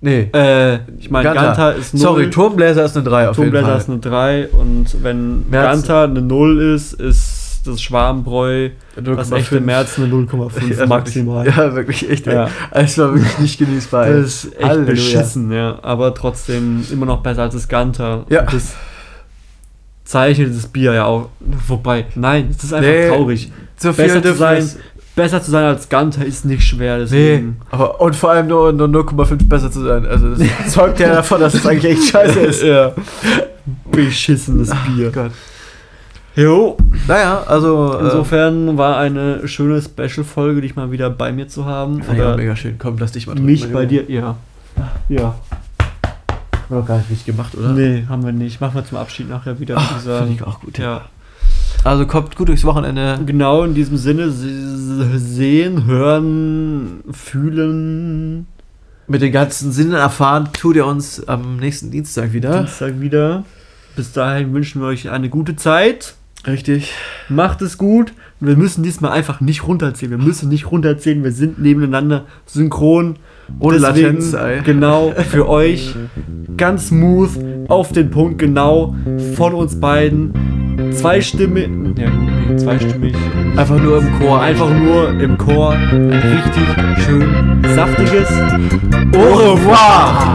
Nee.
Äh, ich meine,
Ganter.
Ganter ist 0.
Sorry, Turmbläser ist eine 3 auf
Turmbläser
jeden
ist
Fall.
eine 3 und wenn
Merz-
Ganter eine 0 ist, ist das Schwarmbräu, das echte
0,5.
März eine 0,5 [laughs]
Ja,
maximal.
Wirklich, ja, wirklich echt.
Ja.
Es war wirklich nicht genießbar.
Das ist echt
Halleluja.
beschissen, ja. Aber trotzdem immer noch besser als das Ganter.
Ja.
Und Das zeichnet das Bier ja auch. Wobei, nein, es ist einfach
Nee,
traurig.
So viel
Besser zu, sein, besser zu sein als Ganter ist nicht schwer.
Nee,
Deswegen.
aber und vor allem nur, nur 0,5 besser zu sein. Also das [laughs] zeugt ja davon, dass es eigentlich echt scheiße ist.
ja. [laughs] Beschissenes Bier.
Gott.
Jo.
Naja, also äh,
Insofern war eine schöne Special-Folge, dich mal wieder bei mir zu haben. Oder
mega schön. Komm, lass dich mal drücken,
mich bei dir. Ja. Ja.
Haben wir doch gar nicht richtig gemacht, oder?
Nee, haben wir nicht. Machen wir zum Abschied nachher wieder,
Ach, finde ich auch gut.
Ja.
Also kommt gut durchs Wochenende.
Genau in diesem Sinne se- sehen, hören, fühlen.
Mit den ganzen Sinnen erfahren, tut ihr uns am nächsten Dienstag wieder.
Dienstag wieder. Bis dahin wünschen wir euch eine gute Zeit.
Richtig.
Macht es gut. Wir müssen diesmal einfach nicht runterzählen. Wir müssen nicht runterzählen. Wir sind nebeneinander synchron.
Ohne
Deswegen,
Latenz, ey.
Genau, [laughs] für euch. Ganz smooth, auf den Punkt, genau. Von uns beiden. Zweistimmig. Ja, gut, nee, zweistimmig.
Einfach nur im Chor.
Einfach nur im Chor. Ein richtig schön saftiges
Au revoir!